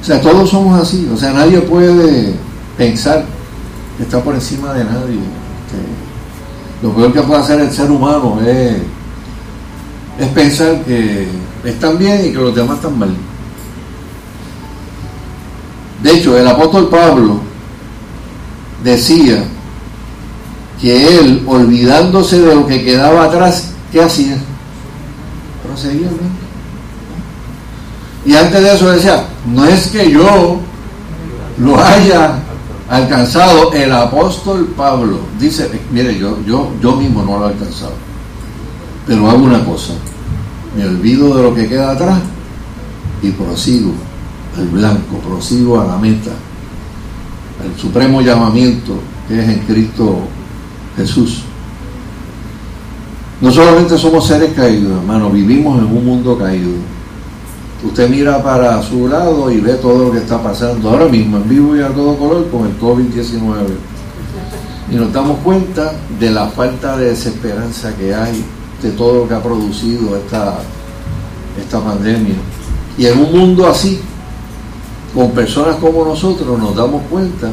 O sea, todos somos así. O sea, nadie puede pensar que está por encima de nadie. lo peor que puede hacer el ser humano es es pensar que están bien y que los demás están mal. De hecho, el apóstol Pablo decía que él, olvidándose de lo que quedaba atrás, ¿qué hacía? Proseguía Y antes de eso decía, no es que yo lo haya alcanzado, el apóstol Pablo dice, mire, yo, yo, yo mismo no lo he alcanzado, pero hago una cosa, me olvido de lo que queda atrás y prosigo al blanco, prosigo a la meta, al supremo llamamiento que es en Cristo Jesús. No solamente somos seres caídos, hermano, vivimos en un mundo caído. Usted mira para su lado y ve todo lo que está pasando ahora mismo en vivo y a todo color con el COVID-19. Y nos damos cuenta de la falta de desesperanza que hay de todo lo que ha producido esta, esta pandemia. Y en un mundo así, con personas como nosotros, nos damos cuenta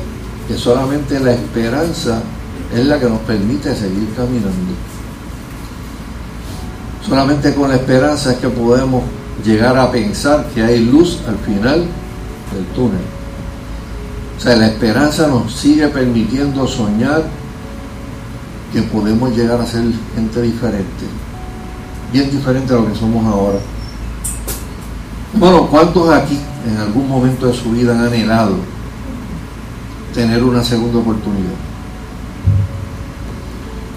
que solamente la esperanza es la que nos permite seguir caminando. Solamente con la esperanza es que podemos llegar a pensar que hay luz al final del túnel. O sea, la esperanza nos sigue permitiendo soñar que podemos llegar a ser gente diferente, bien diferente a lo que somos ahora. Bueno, ¿cuántos aquí en algún momento de su vida han anhelado tener una segunda oportunidad?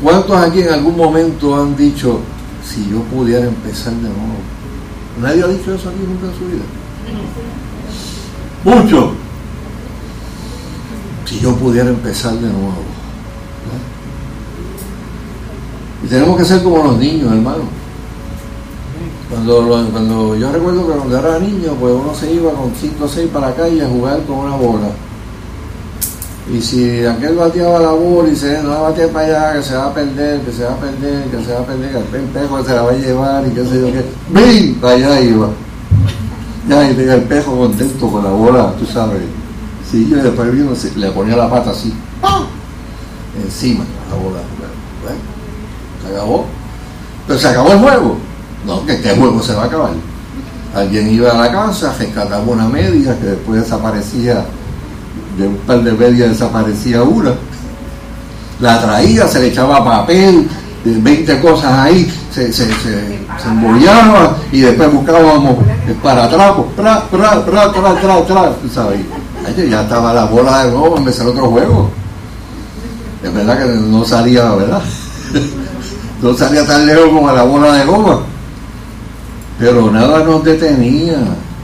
¿Cuántos aquí en algún momento han dicho, si yo pudiera empezar de nuevo? Nadie ha dicho eso aquí nunca en su vida. Mucho. Si yo pudiera empezar de nuevo. Y tenemos que ser como los niños, hermano. Cuando, cuando yo recuerdo que cuando era niño, pues uno se iba con 5 o 6 para la calle a jugar con una bola y si aquel bateaba la bola y se no va a batear para allá, que se va a perder, que se va a perder, que se va a perder, que el pejo se la va a llevar y qué sé yo qué. ¡Bing! Para allá iba. Ya, y tenía el pejo contento con la bola, tú sabes. Sí, yo después vino, le ponía la pata así. Encima la bola. Se acabó. Pero se acabó el juego. No, que este juego se va a acabar. Alguien iba a la casa, rescataba una media que después desaparecía de un par de medias desaparecía una. La traía, se le echaba papel, 20 cosas ahí, se, se, se, embollaba y después buscábamos para atrás, tra, tra, tra, tra, tra, tra, ¿sabes? ya estaba la bola de nuevo, empezar otro juego. Es verdad que no salía, ¿verdad? no salía tan lejos como la bola de goma. Pero nada nos detenía,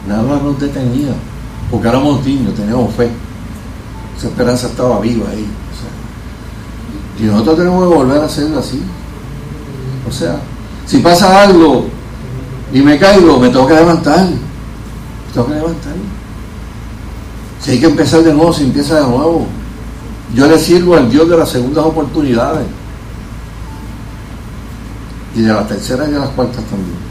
nada nos detenía, porque éramos niños, teníamos fe esa esperanza estaba viva ahí. y nosotros tenemos que volver a hacerlo así. O sea, si pasa algo y me caigo, me tengo que levantar. Me tengo que levantar. Si hay que empezar de nuevo, se empieza de nuevo. Yo le sirvo al Dios de las segundas oportunidades. Y de las terceras y de las cuartas también.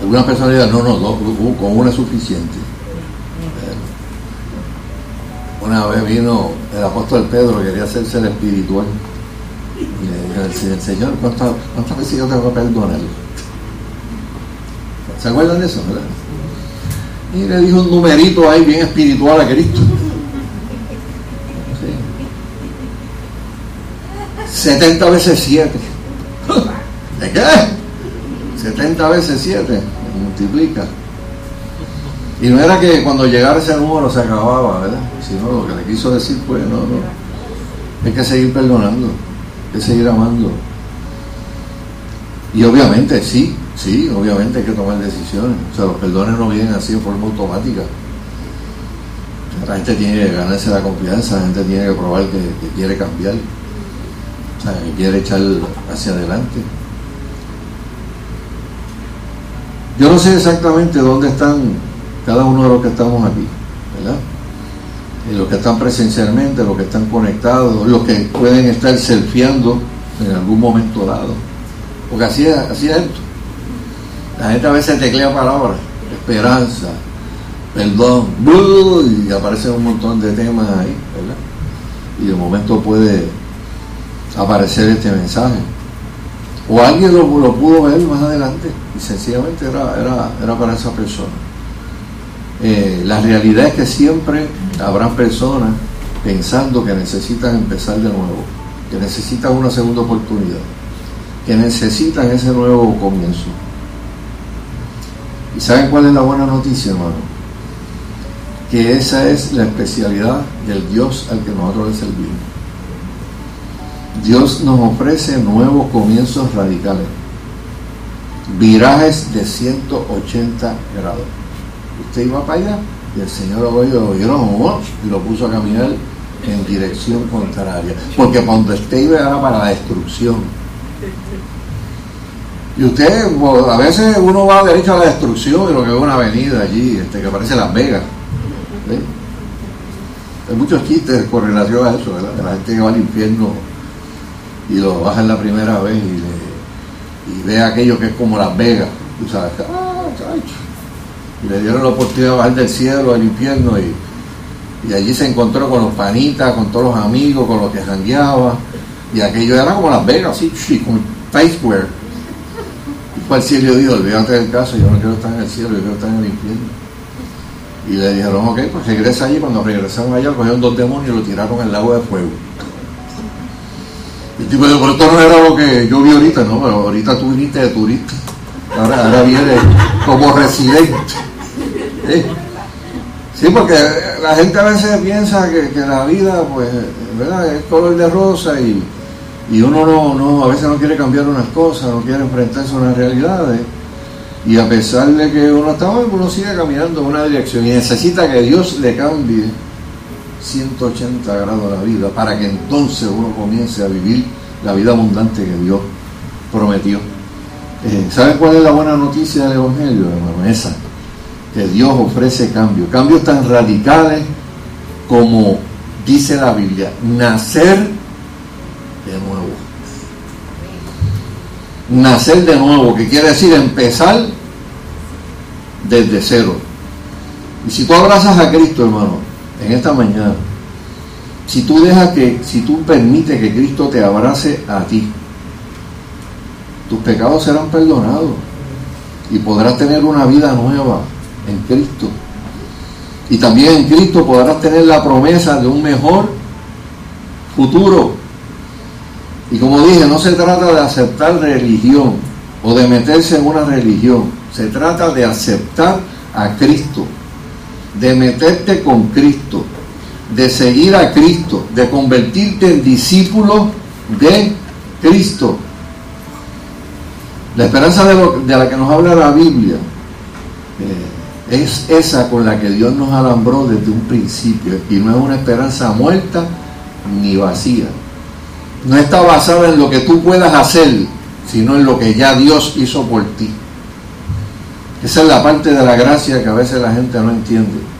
Algunas personas no, no, dos, con una es suficiente. Una vez vino el apóstol Pedro, quería hacerse el espiritual. Y le dije al Señor, ¿cuántas, ¿cuántas veces yo tengo que perdonarlo? ¿Se acuerdan de eso, verdad? Y le dijo un numerito ahí bien espiritual a Cristo. 70 veces 7. ¿De qué? 70 veces 7. Multiplica. Y no era que cuando llegara ese número se acababa, ¿verdad? Sino lo que le quiso decir, pues no, no. Hay que seguir perdonando, hay que seguir amando. Y obviamente, sí, sí, obviamente hay que tomar decisiones. O sea, los perdones no vienen así de forma automática. La gente tiene que ganarse la confianza, la gente tiene que probar que, que quiere cambiar, o sea, que quiere echar hacia adelante. Yo no sé exactamente dónde están cada uno de los que estamos aquí, ¿verdad? Y los que están presencialmente, los que están conectados, los que pueden estar selfieando en algún momento dado. Porque así es, así es esto. La gente a veces teclea palabras, esperanza, perdón, y aparecen un montón de temas ahí, ¿verdad? Y de momento puede aparecer este mensaje. O alguien lo pudo ver más adelante y sencillamente era, era, era para esa persona eh, la realidad es que siempre habrán personas pensando que necesitan empezar de nuevo, que necesitan una segunda oportunidad, que necesitan ese nuevo comienzo. ¿Y saben cuál es la buena noticia, hermano? Que esa es la especialidad del Dios al que nosotros le servimos. Dios nos ofrece nuevos comienzos radicales, virajes de 180 grados. Usted iba para allá y el Señor lo oyó y lo puso a caminar en dirección contraria. Porque cuando usted iba era para la destrucción. Y usted, a veces uno va derecho a la destrucción y lo que ve una avenida allí, este, que parece Las Vegas. Hay muchos chistes con relación a eso, De la gente que va al infierno y lo baja la primera vez y, ve aquello que es como Las Vegas. Tú sabes, ah, y le dieron la oportunidad de bajar del cielo al infierno y, allí se encontró con los panitas, con todos los amigos, con los que jangueaba. Y aquello era como Las Vegas, así, como Times Square. Y fue al cielo y dijo, olvídate del caso, yo no quiero estar en el cielo, yo quiero estar en el infierno. Y le dijeron, ok, pues regresa allí. Cuando regresaron allá, cogieron dos demonios y lo tiraron el lago de fuego. Y el tipo dijo, pero esto que yo vi ahorita, no, pero ahorita tú viniste de turista. Ahora, viene como residente. Sí, porque la gente a veces piensa que, la vida, pues, ¿verdad? Es color de rosa y, uno no, no, a veces no quiere cambiar unas cosas, no quiere enfrentarse a unas realidades. Y a pesar de que uno está mal, uno sigue caminando en una dirección y necesita que Dios le cambie 180 grados la vida para que entonces uno comience a vivir la vida abundante que Dios prometió. Eh, ¿Saben cuál es la buena noticia del Evangelio, hermano? Esa, que Dios ofrece cambios, cambios tan radicales como dice la Biblia, nacer de nuevo. Nacer de nuevo, que quiere decir empezar desde cero. Y si tú abrazas a Cristo, hermano, en esta mañana, si tú dejas que, si tú permites que Cristo te abrace a ti, tus pecados serán perdonados y podrás tener una vida nueva en Cristo. Y también en Cristo podrás tener la promesa de un mejor futuro. Y como dije, no se trata de aceptar religión o de meterse en una religión. Se trata de aceptar a Cristo, de meterte con Cristo, de seguir a Cristo, de convertirte en discípulo de Cristo. La esperanza de, la que nos habla la Biblia eh, es esa con la que Dios nos alambró desde un principio y no es una esperanza muerta ni vacía. No está basada en lo que tú puedas hacer, sino en lo que ya Dios hizo por ti. Esa es la parte de la gracia que a veces la gente no entiende.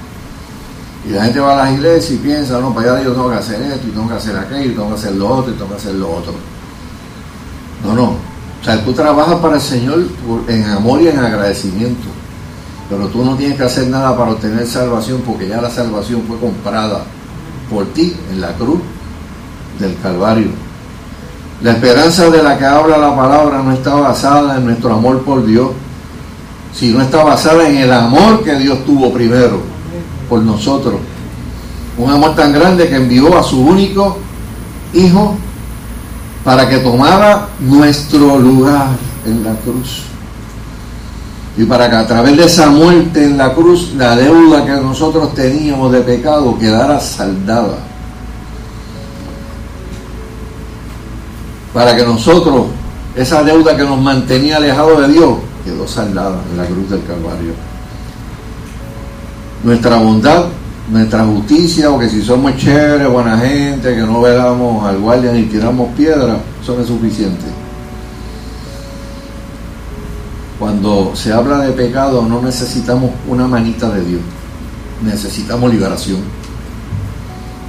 Y la gente va a las iglesias y piensa, no, para allá yo tengo que hacer esto, y tengo que hacer aquello, y tengo que hacer lo otro, y tengo que hacer lo otro. No, no. O sea, tú trabajas para el Señor en amor y en agradecimiento. Pero tú no tienes que hacer nada para obtener salvación porque ya la salvación fue comprada por ti en la cruz del Calvario. La esperanza de la que habla la palabra no está basada en nuestro amor por Dios, sino está basada en el amor que Dios tuvo primero por nosotros. Un amor tan grande que envió a su único Hijo para que tomara nuestro lugar en la cruz. Y para que a través de esa muerte en la cruz, la deuda que nosotros teníamos de pecado quedara saldada. Para que nosotros, esa deuda que nos mantenía alejados de Dios, quedó saldada en la cruz del Calvario. Nuestra bondad nuestra justicia o que si somos chéveres, buena gente, que no velamos al guardia ni tiramos piedra, eso no es suficiente. Cuando se habla de pecado no necesitamos una manita de Dios, necesitamos liberación,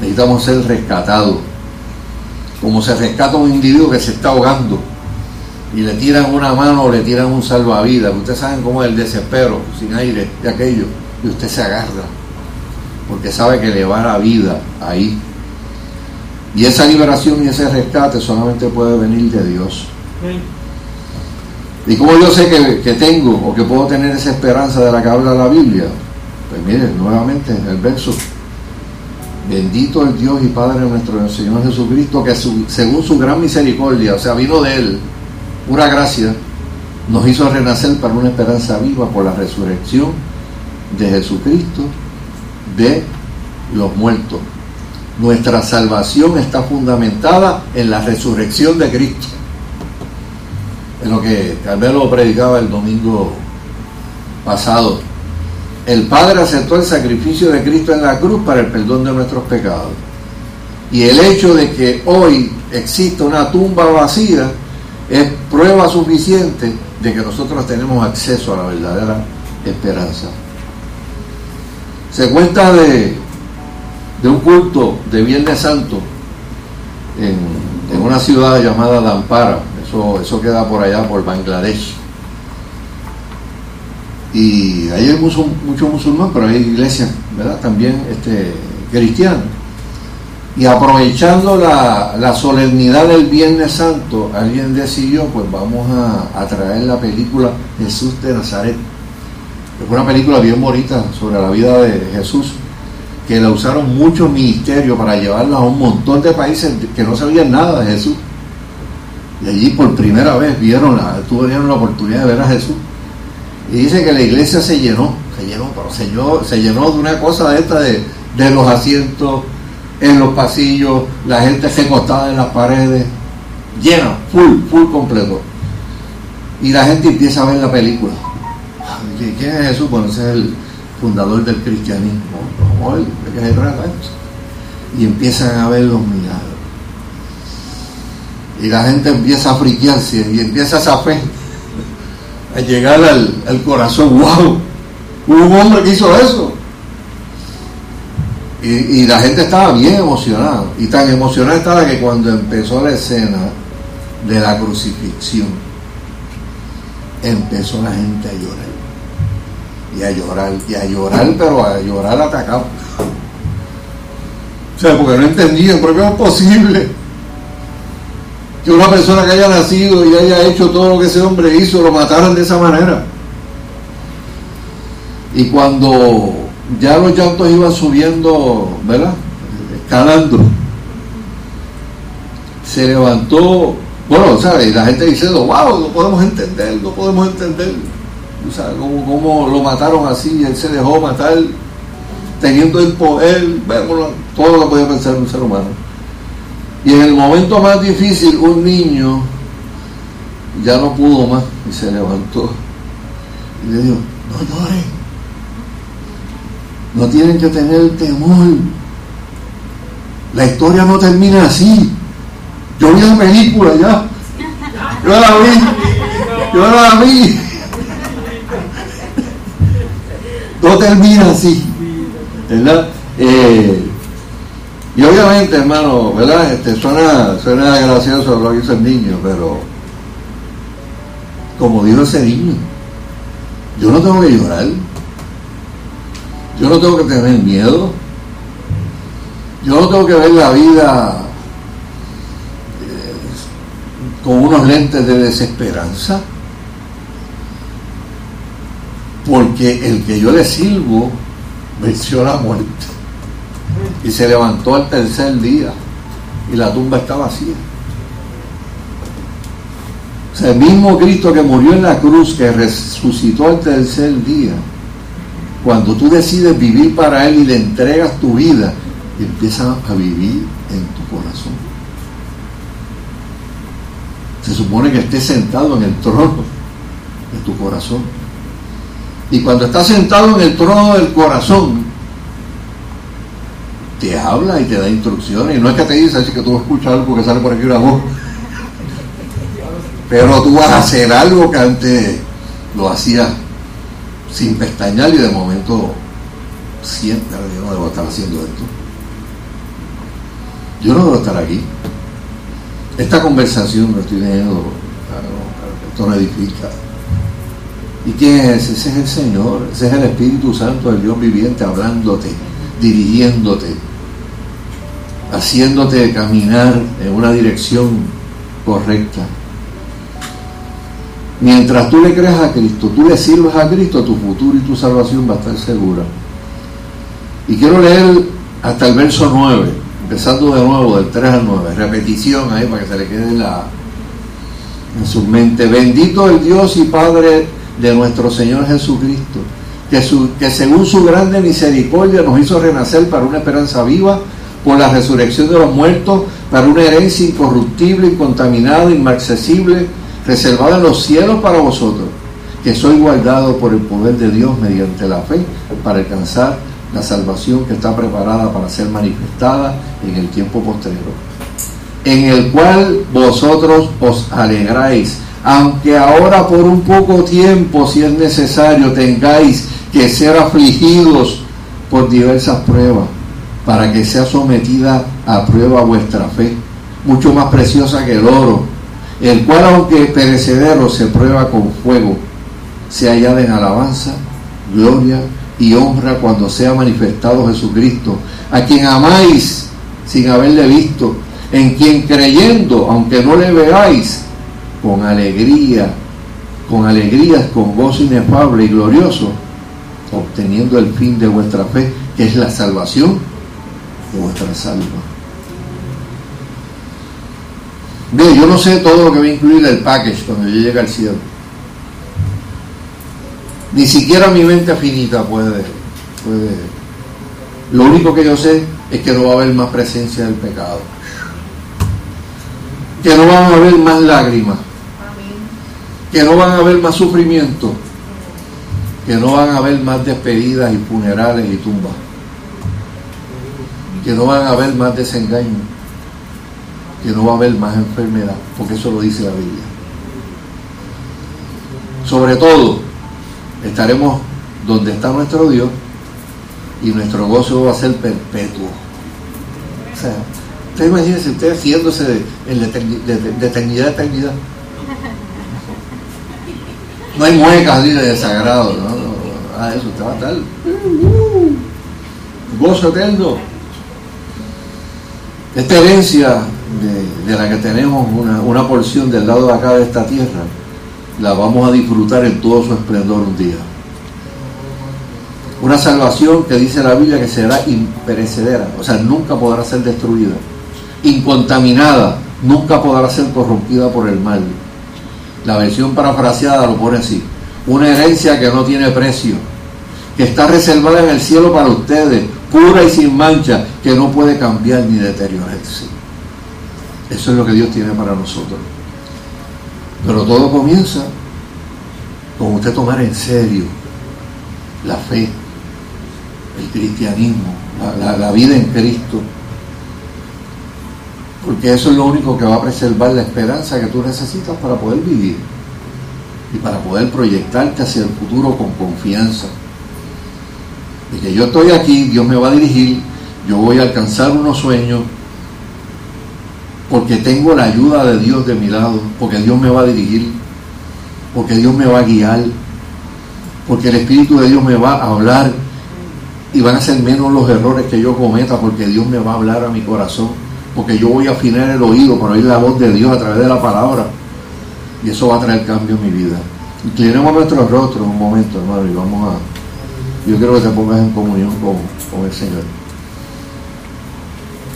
necesitamos ser rescatados, como se rescata un individuo que se está ahogando y le tiran una mano o le tiran un salvavidas, ustedes saben cómo es el desespero, sin aire de aquello, y usted se agarra porque sabe que le va la vida ahí. Y esa liberación y ese rescate solamente puede venir de Dios. Y como yo sé que, tengo o que puedo tener esa esperanza de la que habla la Biblia, Pues miren, nuevamente el verso. Bendito el Dios y Padre nuestro Señor Jesucristo, que según su gran misericordia, o sea, vino de Él, pura gracia, nos hizo renacer para una esperanza viva por la resurrección de Jesucristo de los muertos. Nuestra salvación está fundamentada en la resurrección de Cristo. Es lo que Carmelo predicaba el domingo pasado. El Padre aceptó el sacrificio de Cristo en la cruz para el perdón de nuestros pecados. Y el hecho de que hoy exista una tumba vacía es prueba suficiente de que nosotros tenemos acceso a la verdadera esperanza. Se cuenta de, de un culto de Viernes Santo en, una ciudad llamada Dampara, eso, eso queda por allá, por Bangladesh. Y ahí hay mucho, mucho musulmán, pero hay iglesias, ¿verdad? También este, cristianas. Y aprovechando la, solemnidad del Viernes Santo, alguien decidió, pues vamos a, traer la película Jesús de Nazaret. Es una película bien bonita sobre la vida de Jesús, que la usaron muchos ministerios para llevarla a un montón de países que no sabían nada de Jesús. Y allí por primera vez vieron la, tuvieron la oportunidad de ver a Jesús. Y dice que la iglesia se llenó, se llenó, pero se llenó, se llenó de una cosa de esta de, de los asientos en los pasillos, la gente se acostaba en las paredes, llena, full, full completo. Y la gente empieza a ver la película. ¿Quién es Jesús? Bueno, ese es el fundador del cristianismo. Y empiezan a ver los milagros. Y la gente empieza a friquearse y empieza esa fe a llegar al, corazón. ¡Wow! Hubo un hombre que hizo eso. Y, la gente estaba bien emocionada. Y tan emocionada estaba que cuando empezó la escena de la crucifixión, empezó la gente a llorar. Y a llorar, y a llorar, pero a llorar atacado. O sea, porque no entendían, porque es posible que una persona que haya nacido y haya hecho todo lo que ese hombre hizo, lo mataran de esa manera. Y cuando ya los llantos iban subiendo, ¿verdad? Escalando. Se levantó, bueno, ¿sabes? Y la gente diciendo, wow, no podemos entender, no podemos entender. O sea, cómo, lo mataron así, él se dejó matar, teniendo el poder, bueno, todo lo que podía pensar un ser humano. Y en el momento más difícil, un niño ya no pudo más y se levantó. Y le dijo, no lloren no tienen que tener temor. La historia no termina así. Yo vi la película ya. Yo la vi. Yo la vi. No termina así. ¿Verdad? Eh, y obviamente, hermano, ¿verdad? Este, suena, suena gracioso lo que hizo el niño, pero como dijo ese niño, yo no tengo que llorar. Yo no tengo que tener miedo. Yo no tengo que ver la vida eh, con unos lentes de desesperanza. Porque el que yo le sirvo venció la muerte. Y se levantó al tercer día. Y la tumba está vacía. O sea, el mismo Cristo que murió en la cruz, que resucitó al tercer día, cuando tú decides vivir para Él y le entregas tu vida, empieza a vivir en tu corazón. Se supone que estés sentado en el trono de tu corazón. Y cuando estás sentado en el trono del corazón, te habla y te da instrucciones. Y no es que te dice así que tú escuchas algo que sale por aquí una voz. Pero tú vas a hacer algo que antes lo hacías sin pestañear y de momento siempre yo no debo estar haciendo esto. Yo no debo estar aquí. Esta conversación no estoy teniendo, esto no edifica. ¿Y quién es? Ese es el Señor, ese es el Espíritu Santo del Dios viviente hablándote, dirigiéndote, haciéndote caminar en una dirección correcta. Mientras tú le creas a Cristo, tú le sirves a Cristo, tu futuro y tu salvación va a estar segura. Y quiero leer hasta el verso 9, empezando de nuevo del 3 al 9, repetición ahí para que se le quede la, en su mente. Bendito el Dios y Padre de nuestro Señor Jesucristo, que, su, que según su grande misericordia nos hizo renacer para una esperanza viva por la resurrección de los muertos, para una herencia incorruptible, incontaminada, inaccesible, reservada en los cielos para vosotros, que soy guardado por el poder de Dios mediante la fe para alcanzar la salvación que está preparada para ser manifestada en el tiempo postrero, en el cual vosotros os alegráis, aunque ahora por un poco tiempo, si es necesario, tengáis que ser afligidos por diversas pruebas, para que sea sometida a prueba vuestra fe, mucho más preciosa que el oro, el cual aunque perecedero se prueba con fuego, se hallada en alabanza, gloria y honra cuando sea manifestado Jesucristo, a quien amáis sin haberle visto, en quien creyendo, aunque no le veáis, con alegría, con alegrías, con gozo inefable y glorioso, obteniendo el fin de vuestra fe, que es la salvación de vuestra salva. Bien, yo no sé todo lo que va a incluir el package cuando yo llegue al cielo. Ni siquiera mi mente finita puede, puede. Lo único que yo sé es que no va a haber más presencia del pecado. Que no van a haber más lágrimas. Que no van a haber más sufrimiento. Que no van a haber más despedidas y funerales y tumbas. Que no van a haber más desengaño. Que no va a haber más enfermedad. Porque eso lo dice la Biblia. Sobre todo, estaremos donde está nuestro Dios y nuestro gozo va a ser perpetuo. O sea, usted imagínense usted haciéndose de, de, eternidad a eternidad. No hay muecas ni de desagrado, ¿no? Ah, eso te va a estar. Gozo eterno. Esta herencia de, la que tenemos una, una porción del lado de acá de esta tierra la vamos a disfrutar en todo su esplendor un día. Una salvación que dice la Biblia que será imperecedera, o sea, nunca podrá ser destruida, incontaminada, nunca podrá ser corrompida por el mal. La versión parafraseada lo pone así, una herencia que no tiene precio, que está reservada en el cielo para ustedes, pura y sin mancha, que no puede cambiar ni deteriorarse. Eso es lo que Dios tiene para nosotros. Pero todo comienza con usted tomar en serio la fe, el cristianismo, la, vida en Cristo. Porque eso es lo único que va a preservar la esperanza que tú necesitas para poder vivir y para poder proyectarte hacia el futuro con confianza. De que yo estoy aquí, Dios me va a dirigir, yo voy a alcanzar unos sueños, porque tengo la ayuda de Dios de mi lado, porque Dios me va a dirigir, porque Dios me va a guiar, porque el Espíritu de Dios me va a hablar y van a ser menos los errores que yo cometa, porque Dios me va a hablar a mi corazón, porque yo voy a afinar el oído para oír la voz de Dios a través de la palabra, y eso va a traer cambio en mi vida. Inclinemos nuestros rostros un momento, hermano, y vamos a. Yo quiero que te pongas en comunión con, con el Señor.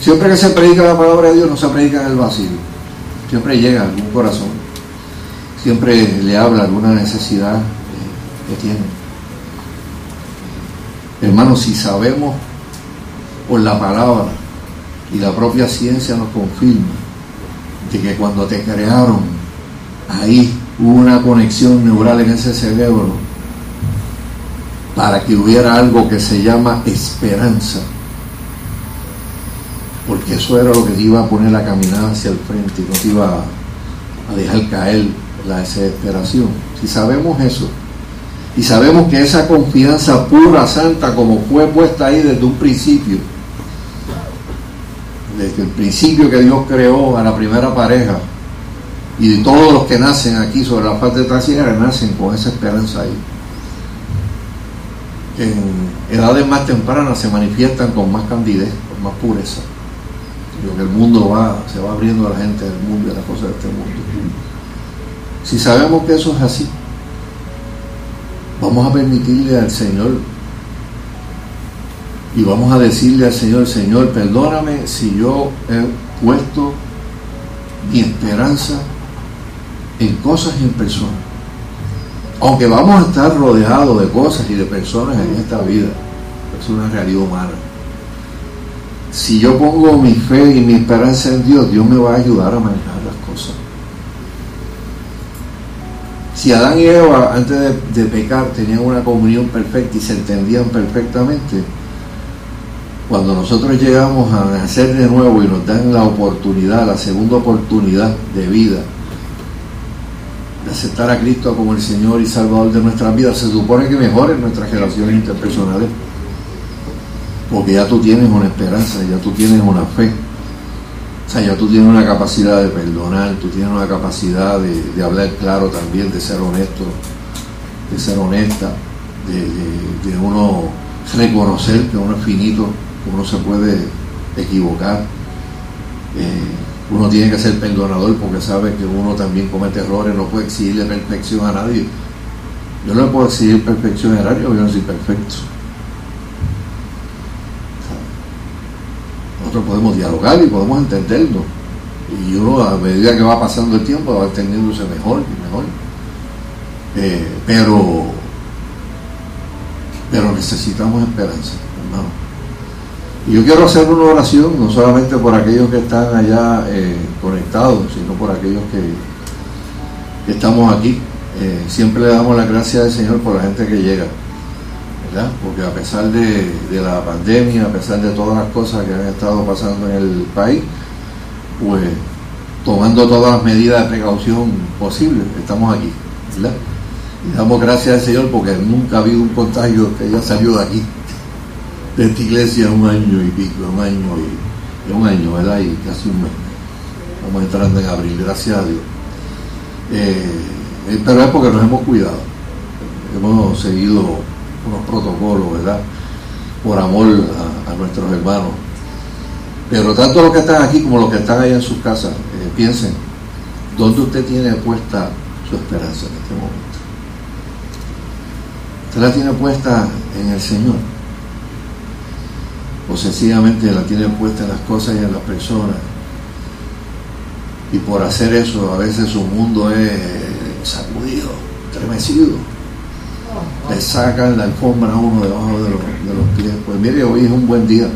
Siempre que se predica la palabra de Dios, no se predica en el vacío. Siempre llega a algún corazón. Siempre le habla alguna necesidad eh, que tiene. Hermanos, si sabemos por la palabra y la propia ciencia nos confirma de que cuando te crearon, ahí hubo una conexión neural en ese cerebro para que hubiera algo que se llama esperanza porque eso era lo que te iba a poner la caminada hacia el frente y no te iba a, dejar caer la desesperación. Si sabemos eso, y sabemos que esa confianza pura, santa, como fue puesta ahí desde un principio, desde el principio que Dios creó a la primera pareja, y de todos los que nacen aquí sobre la faz de esta tierra, nacen con esa esperanza ahí. en edades más tempranas se manifiestan con más candidez, con más pureza que el mundo se va abriendo a la gente del mundo y a las cosas de este mundo. Si sabemos que eso es así, vamos a permitirle al Señor Y vamos a decirle al Señor, Señor, perdóname si yo he puesto mi esperanza en cosas y en personas. Aunque vamos a estar rodeados de cosas y de personas en esta vida, es una realidad humana. Si yo pongo mi fe y mi esperanza en Dios, Dios me va a ayudar a manejar las cosas. Si Adán y Eva antes de, de pecar tenían una comunión perfecta y se entendían perfectamente, cuando nosotros llegamos a nacer de nuevo y nos dan la oportunidad, la segunda oportunidad de vida, de aceptar a Cristo como el Señor y Salvador de nuestras vidas, se supone que mejoren nuestras relaciones interpersonales. Porque ya tú tienes una esperanza, ya tú tienes una fe. O sea, ya tú tienes una capacidad de perdonar, tú tienes una capacidad de, hablar claro también, de ser honesto, de ser honesta, de, de uno reconocer que uno es finito uno se puede equivocar. Eh, uno tiene que ser perdonador porque sabe que uno también comete errores, no puede exigirle perfección a nadie. Yo no le puedo exigir perfección a nadie, yo no soy perfecto. Nosotros podemos dialogar y podemos entenderlo Y uno a medida que va pasando el tiempo va entendiéndose mejor y mejor. Eh, pero, pero necesitamos esperanza, hermano. Yo quiero hacer una oración, no solamente por aquellos que están allá eh, conectados, sino por aquellos que, estamos aquí. Eh, siempre le damos la gracia al Señor por la gente que llega, ¿verdad? Porque a pesar de, la pandemia, a pesar de todas las cosas que han estado pasando en el país, pues tomando todas las medidas de precaución posibles, estamos aquí, ¿verdad? Y damos gracias al Señor porque nunca ha habido un contagio que haya salido de aquí esta iglesia un año y pico, un año y un año, ¿verdad? Y casi un mes. Vamos entrando en abril, gracias a Dios. Eh, eh, pero es porque nos hemos cuidado. Hemos seguido unos protocolos, ¿verdad? Por amor a, nuestros hermanos. Pero tanto los que están aquí como los que están allá en sus casas, eh, piensen, ¿dónde usted tiene puesta su esperanza en este momento? Usted la tiene puesta en el Señor o la tienen puesta en las cosas y en las personas. Y por hacer eso a veces su mundo es sacudido, estremecido. Le sacan la alfombra a uno debajo de los, de los pies. Pues mire, hoy es un buen día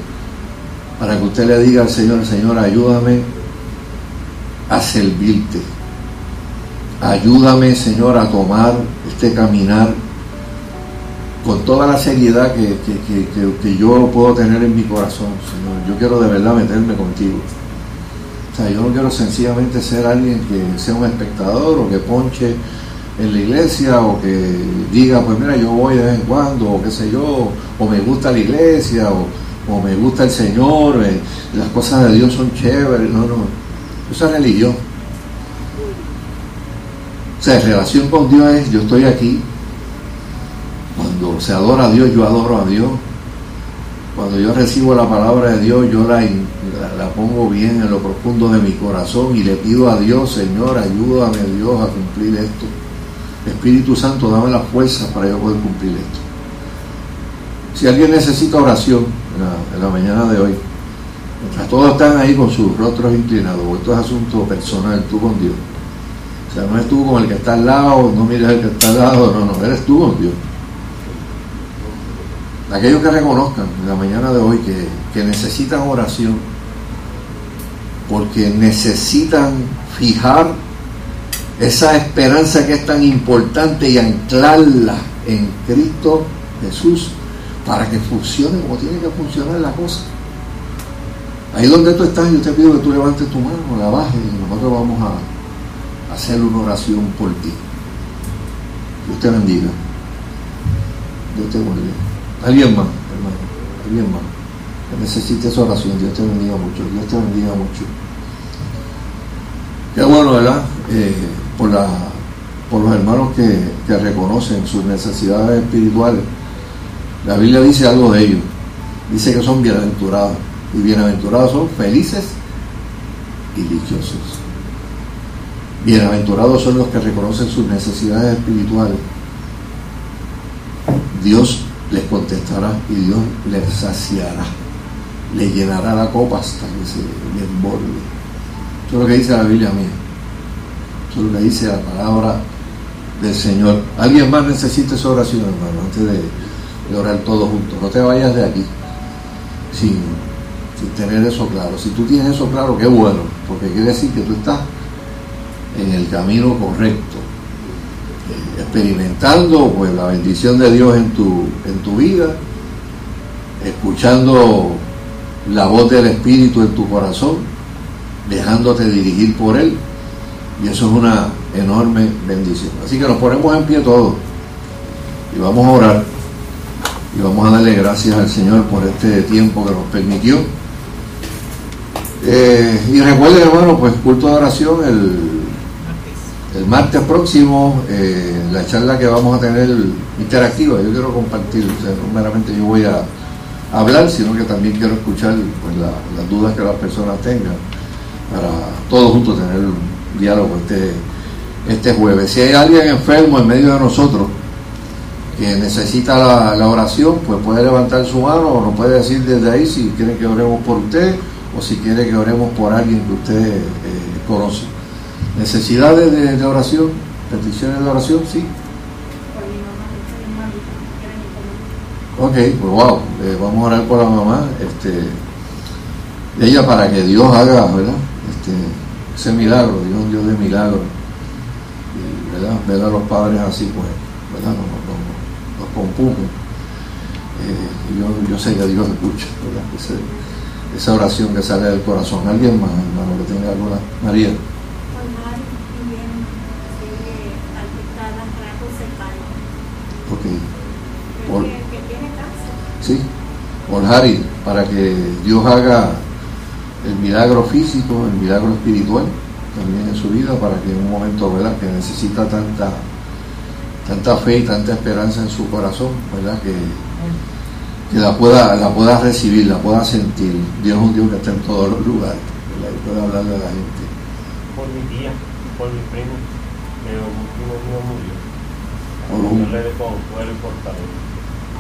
para que usted le diga al Señor, Señor, ayúdame a servirte. Ayúdame, Señor, a tomar este caminar con toda la seriedad que, que, yo puedo tener en mi corazón, Señor. Yo quiero de verdad meterme contigo. O sea, yo no quiero sencillamente ser alguien que sea un espectador o que ponche en la iglesia o que diga, pues mira, yo voy de vez en cuando, o qué sé yo, o me gusta la iglesia, o, me gusta el Señor, eh, las cosas de Dios son chéveres. No, no. Eso es religión. O sea, relación con Dios es, yo estoy aquí, se adora a Dios, yo adoro a Dios. Cuando yo recibo la palabra de Dios, yo la, la, pongo bien en lo profundo de mi corazón y le pido a Dios, Señor, ayúdame Dios a cumplir esto. Espíritu Santo, dame la fuerza para yo poder cumplir esto. Si alguien necesita oración en la, mañana de hoy, mientras todos están ahí con sus rostros inclinados, esto es asunto personal, tú con Dios. O sea, no es tú con el que está al lado, no mires el que está al lado, no, no, eres tú con Dios aquellos que reconozcan en la mañana de hoy que, necesitan oración, porque necesitan fijar esa esperanza que es tan importante y anclarla en Cristo Jesús para que funcione como tiene que funcionar la cosa. Ahí donde tú estás, yo te pido que tú levantes tu mano, la bajes y nosotros vamos a hacer una oración por ti. Dios te bendiga. Dios te bendiga. Alguien más, hermano, alguien más. Que necesite esa oración. Dios te bendiga mucho. Dios te bendiga mucho. Qué bueno, ¿verdad? Eh, por, la, por los hermanos que, que reconocen sus necesidades espirituales. La Biblia dice algo de ellos. Dice que son bienaventurados. Y bienaventurados son felices y dichosos. Bienaventurados son los que reconocen sus necesidades espirituales. Dios les contestará y Dios les saciará, le llenará la copa hasta que se desborde. Eso es lo que dice la Biblia mía. Eso es lo que dice la palabra del Señor. ¿Alguien más necesita esa oración, hermano, antes de, orar todos juntos? No te vayas de aquí sin, sin tener eso claro. Si tú tienes eso claro, qué bueno, porque quiere decir que tú estás en el camino correcto experimentando pues la bendición de Dios en tu, en tu vida, escuchando la voz del Espíritu en tu corazón, dejándote dirigir por Él. Y eso es una enorme bendición. Así que nos ponemos en pie todos y vamos a orar y vamos a darle gracias al Señor por este tiempo que nos permitió. Eh, y recuerden, hermano, pues culto de oración el el martes próximo, eh, la charla que vamos a tener interactiva, yo quiero compartir, no meramente yo voy a hablar, sino que también quiero escuchar pues, las dudas que las personas tengan, para todos juntos tener un diálogo este, este jueves. Si hay alguien enfermo en medio de nosotros que necesita la, oración, pues puede levantar su mano o nos puede decir desde ahí si quiere que oremos por usted o si quiere que oremos por alguien que usted eh, conoce. ¿Necesidades de, oración? ¿Peticiones de oración? Sí. Ok, pues wow, eh, vamos a orar por la mamá, este, ella para que Dios haga, ¿verdad? Este, ese milagro, Dios Dios de milagro. Y, ¿verdad? Ver a los padres así, pues, ¿verdad? Nos, compumen. Eh, y yo, yo, sé que Dios escucha, ¿verdad? esa oración que sale del corazón. ¿Alguien más, hermano, que tenga alguna? María. Por Harry, para que Dios haga el milagro físico, el milagro espiritual también en su vida, para que en un momento ¿verdad? que necesita tanta, tanta fe y tanta esperanza en su corazón, ¿verdad? Que, que la pueda, la pueda recibir, la pueda sentir. Dios es un Dios que está en todos los lugares, y puede hablarle a la gente. Por mi tía, por mi primo, pero mi primo mío murió.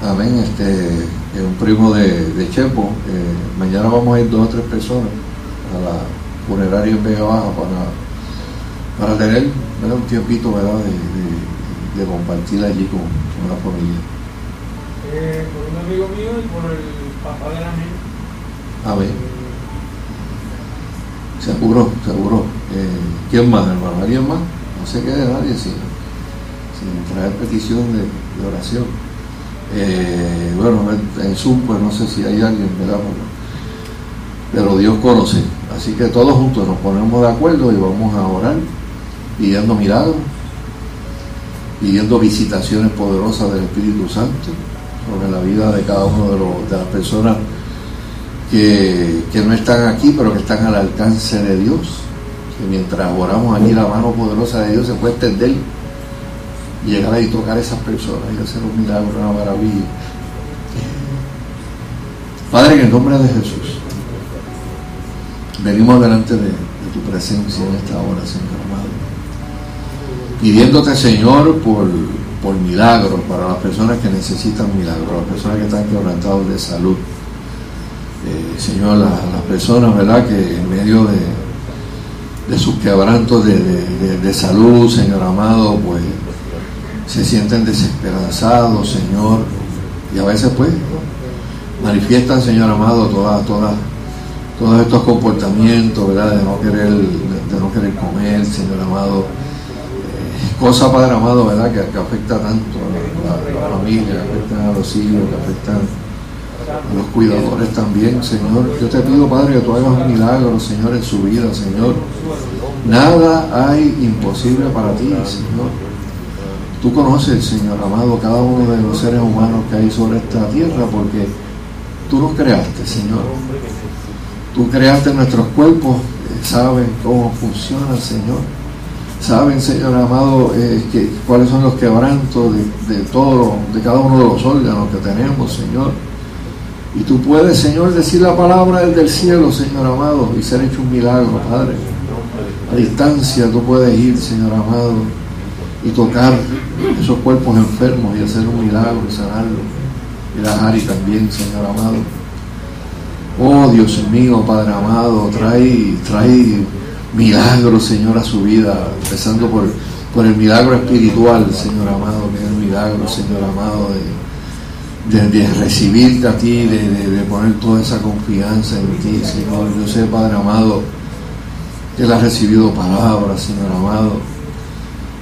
Amén, este, es un primo de, Chepo. Eh, mañana vamos a ir dos o tres personas a la funeraria en Vega Baja para, para tener un tiempito De, compartir allí con, la familia. Eh, por un amigo mío y por el papá de la gente. Amén. Seguro, seguro. Eh, ¿Quién más, hermano? ¿Alguien más? No se quede nadie, sino traer petición de, oración. Eh, bueno, en Zoom pues no sé si hay alguien, ¿verdad? Pero Dios conoce. Así que todos juntos nos ponemos de acuerdo y vamos a orar pidiendo milagros, pidiendo visitaciones poderosas del Espíritu Santo sobre la vida de cada uno de, de las personas que, no están aquí, pero que están al alcance de Dios. Que mientras oramos aquí, la mano poderosa de Dios se puede extender llegar ahí y tocar a esas personas y hacer un milagro, una maravilla. Padre, en el nombre de Jesús, venimos delante de, tu presencia en esta hora, Señor amado, pidiéndote, Señor, por, por milagros para las personas que necesitan milagros, las personas que están quebrantadas de salud. Eh, señor, las, personas, ¿verdad?, que en medio de, de sus quebrantos de, de salud, Señor amado, pues se sienten desesperanzados, Señor, y a veces pues manifiestan, Señor amado, todas, todas, todos estos comportamientos, ¿verdad? De no querer, de, no querer comer, Señor amado. Eh, cosa, Padre amado, ¿verdad? Que, afecta tanto a la, familia, que afectan a los hijos, que afectan a los cuidadores también, Señor. Yo te pido, Padre, que tú hagas un milagro, Señor, en su vida, Señor. Nada hay imposible para ti, Señor. Tú conoces, Señor amado, cada uno de los seres humanos que hay sobre esta tierra porque tú nos creaste, Señor. Tú creaste nuestros cuerpos, eh, saben cómo funciona, Señor. Saben, Señor amado, eh, que, cuáles son los quebrantos de, de todo, de cada uno de los órganos que tenemos, Señor. Y tú puedes, Señor, decir la palabra del cielo, Señor amado, y ser hecho un milagro, Padre. A distancia tú puedes ir, Señor amado y tocar esos cuerpos enfermos y hacer un milagro y sanarlo. y la Hari también, Señor amado. Oh Dios mío, Padre amado, trae, trae milagros, Señor, a su vida, empezando por, por el milagro espiritual, Señor amado, que es el milagro, Señor amado, de, de, recibirte a ti, de, de, poner toda esa confianza en ti, Señor. Yo sé, Padre amado, que Él ha recibido palabras, Señor amado,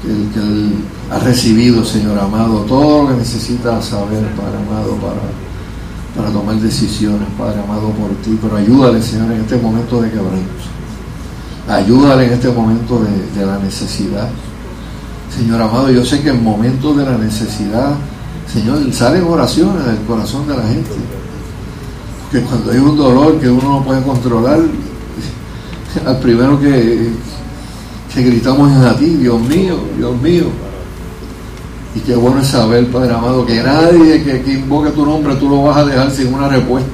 Él, que él ha recibido, Señor amado, todo lo que necesita saber, Padre amado, para, para tomar decisiones, Padre amado, por ti. Pero ayúdale, Señor, en este momento de quebranto. Ayúdale en este momento de, de la necesidad. Señor amado, yo sé que en momentos de la necesidad, Señor, salen oraciones del corazón de la gente. Que cuando hay un dolor que uno no puede controlar, al primero que, que gritamos a ti, Dios mío, Dios mío. Y qué bueno es saber, Padre amado, que nadie que, que, invoque tu nombre tú lo vas a dejar sin una respuesta.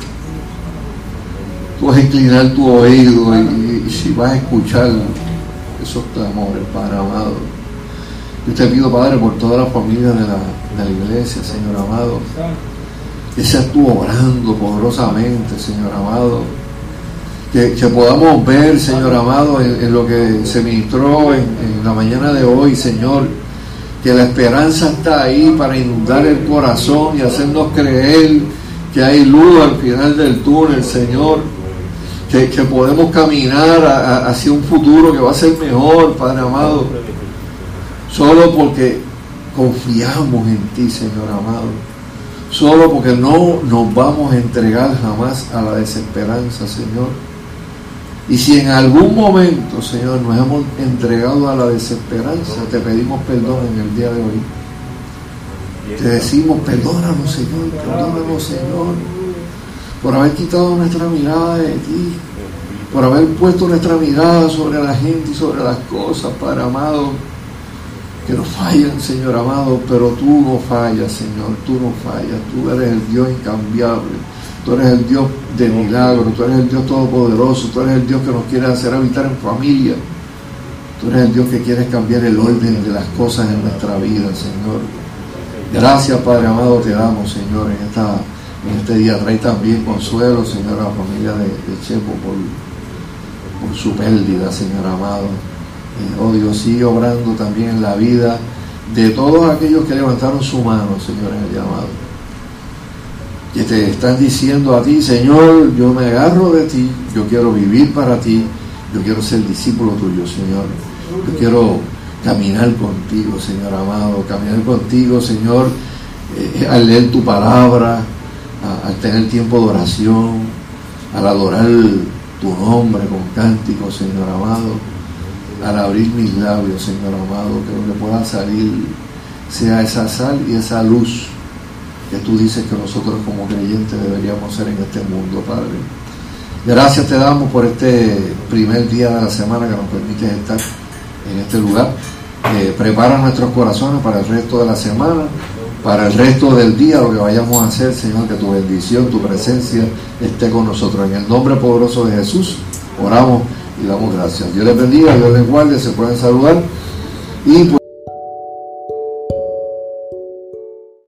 Tú vas a inclinar tu oído y, si vas a escuchar esos clamores, Padre amado. Yo te pido, Padre, por toda la familia de la, la iglesia, Señor amado, que seas tú obrando poderosamente, Señor amado. Que, podamos ver, Señor amado, en, lo que se ministró en, la mañana de hoy, Señor, que la esperanza está ahí para inundar el corazón y hacernos creer que hay luz al final del túnel, Señor, que, que podemos caminar hacia un futuro que va a ser mejor, Padre amado, solo porque confiamos en ti, Señor amado solo porque no nos vamos a entregar jamás a la desesperanza, Señor. Y si en algún momento, Señor, nos hemos entregado a la desesperanza, te pedimos perdón en el día de hoy. Te decimos, perdónanos, Señor, perdónanos, Señor, por haber quitado nuestra mirada de ti, por haber puesto nuestra mirada sobre la gente y sobre las cosas, Padre amado, que nos fallan, Señor amado, pero tú no fallas, Señor, tú no fallas, tú eres el Dios incambiable Tú eres el Dios de milagros, tú eres el Dios todopoderoso, tú eres el Dios que nos quiere hacer habitar en familia. Tú eres el Dios que quiere cambiar el orden de las cosas en nuestra vida, Señor. Gracias, Padre amado, te damos, Señor, en, esta, en este día. Trae también consuelo, Señor, a la familia de, Chepo por, por, su pérdida, Señor amado. Eh, oh Dios, sigue obrando también en la vida de todos aquellos que levantaron su mano, Señor, en el llamado te están diciendo a ti, Señor, yo me agarro de ti, yo quiero vivir para ti, yo quiero ser discípulo tuyo, Señor. Yo quiero caminar contigo, Señor amado, caminar contigo, Señor, eh, al leer tu palabra, a, al tener tiempo de oración, al adorar tu nombre con cánticos, Señor amado, al abrir mis labios, Señor amado, que que pueda salir sea esa sal y esa luz que tú dices que nosotros como creyentes deberíamos ser en este mundo, Padre. Gracias te damos por este primer día de la semana que nos permite estar en este lugar. Eh, prepara nuestros corazones para el resto de la semana, para el resto del día, lo que vayamos a hacer, Señor, que tu bendición, tu presencia esté con nosotros. En el nombre poderoso de Jesús, oramos y damos gracias. Dios les bendiga, Dios les guarde, se pueden saludar. Y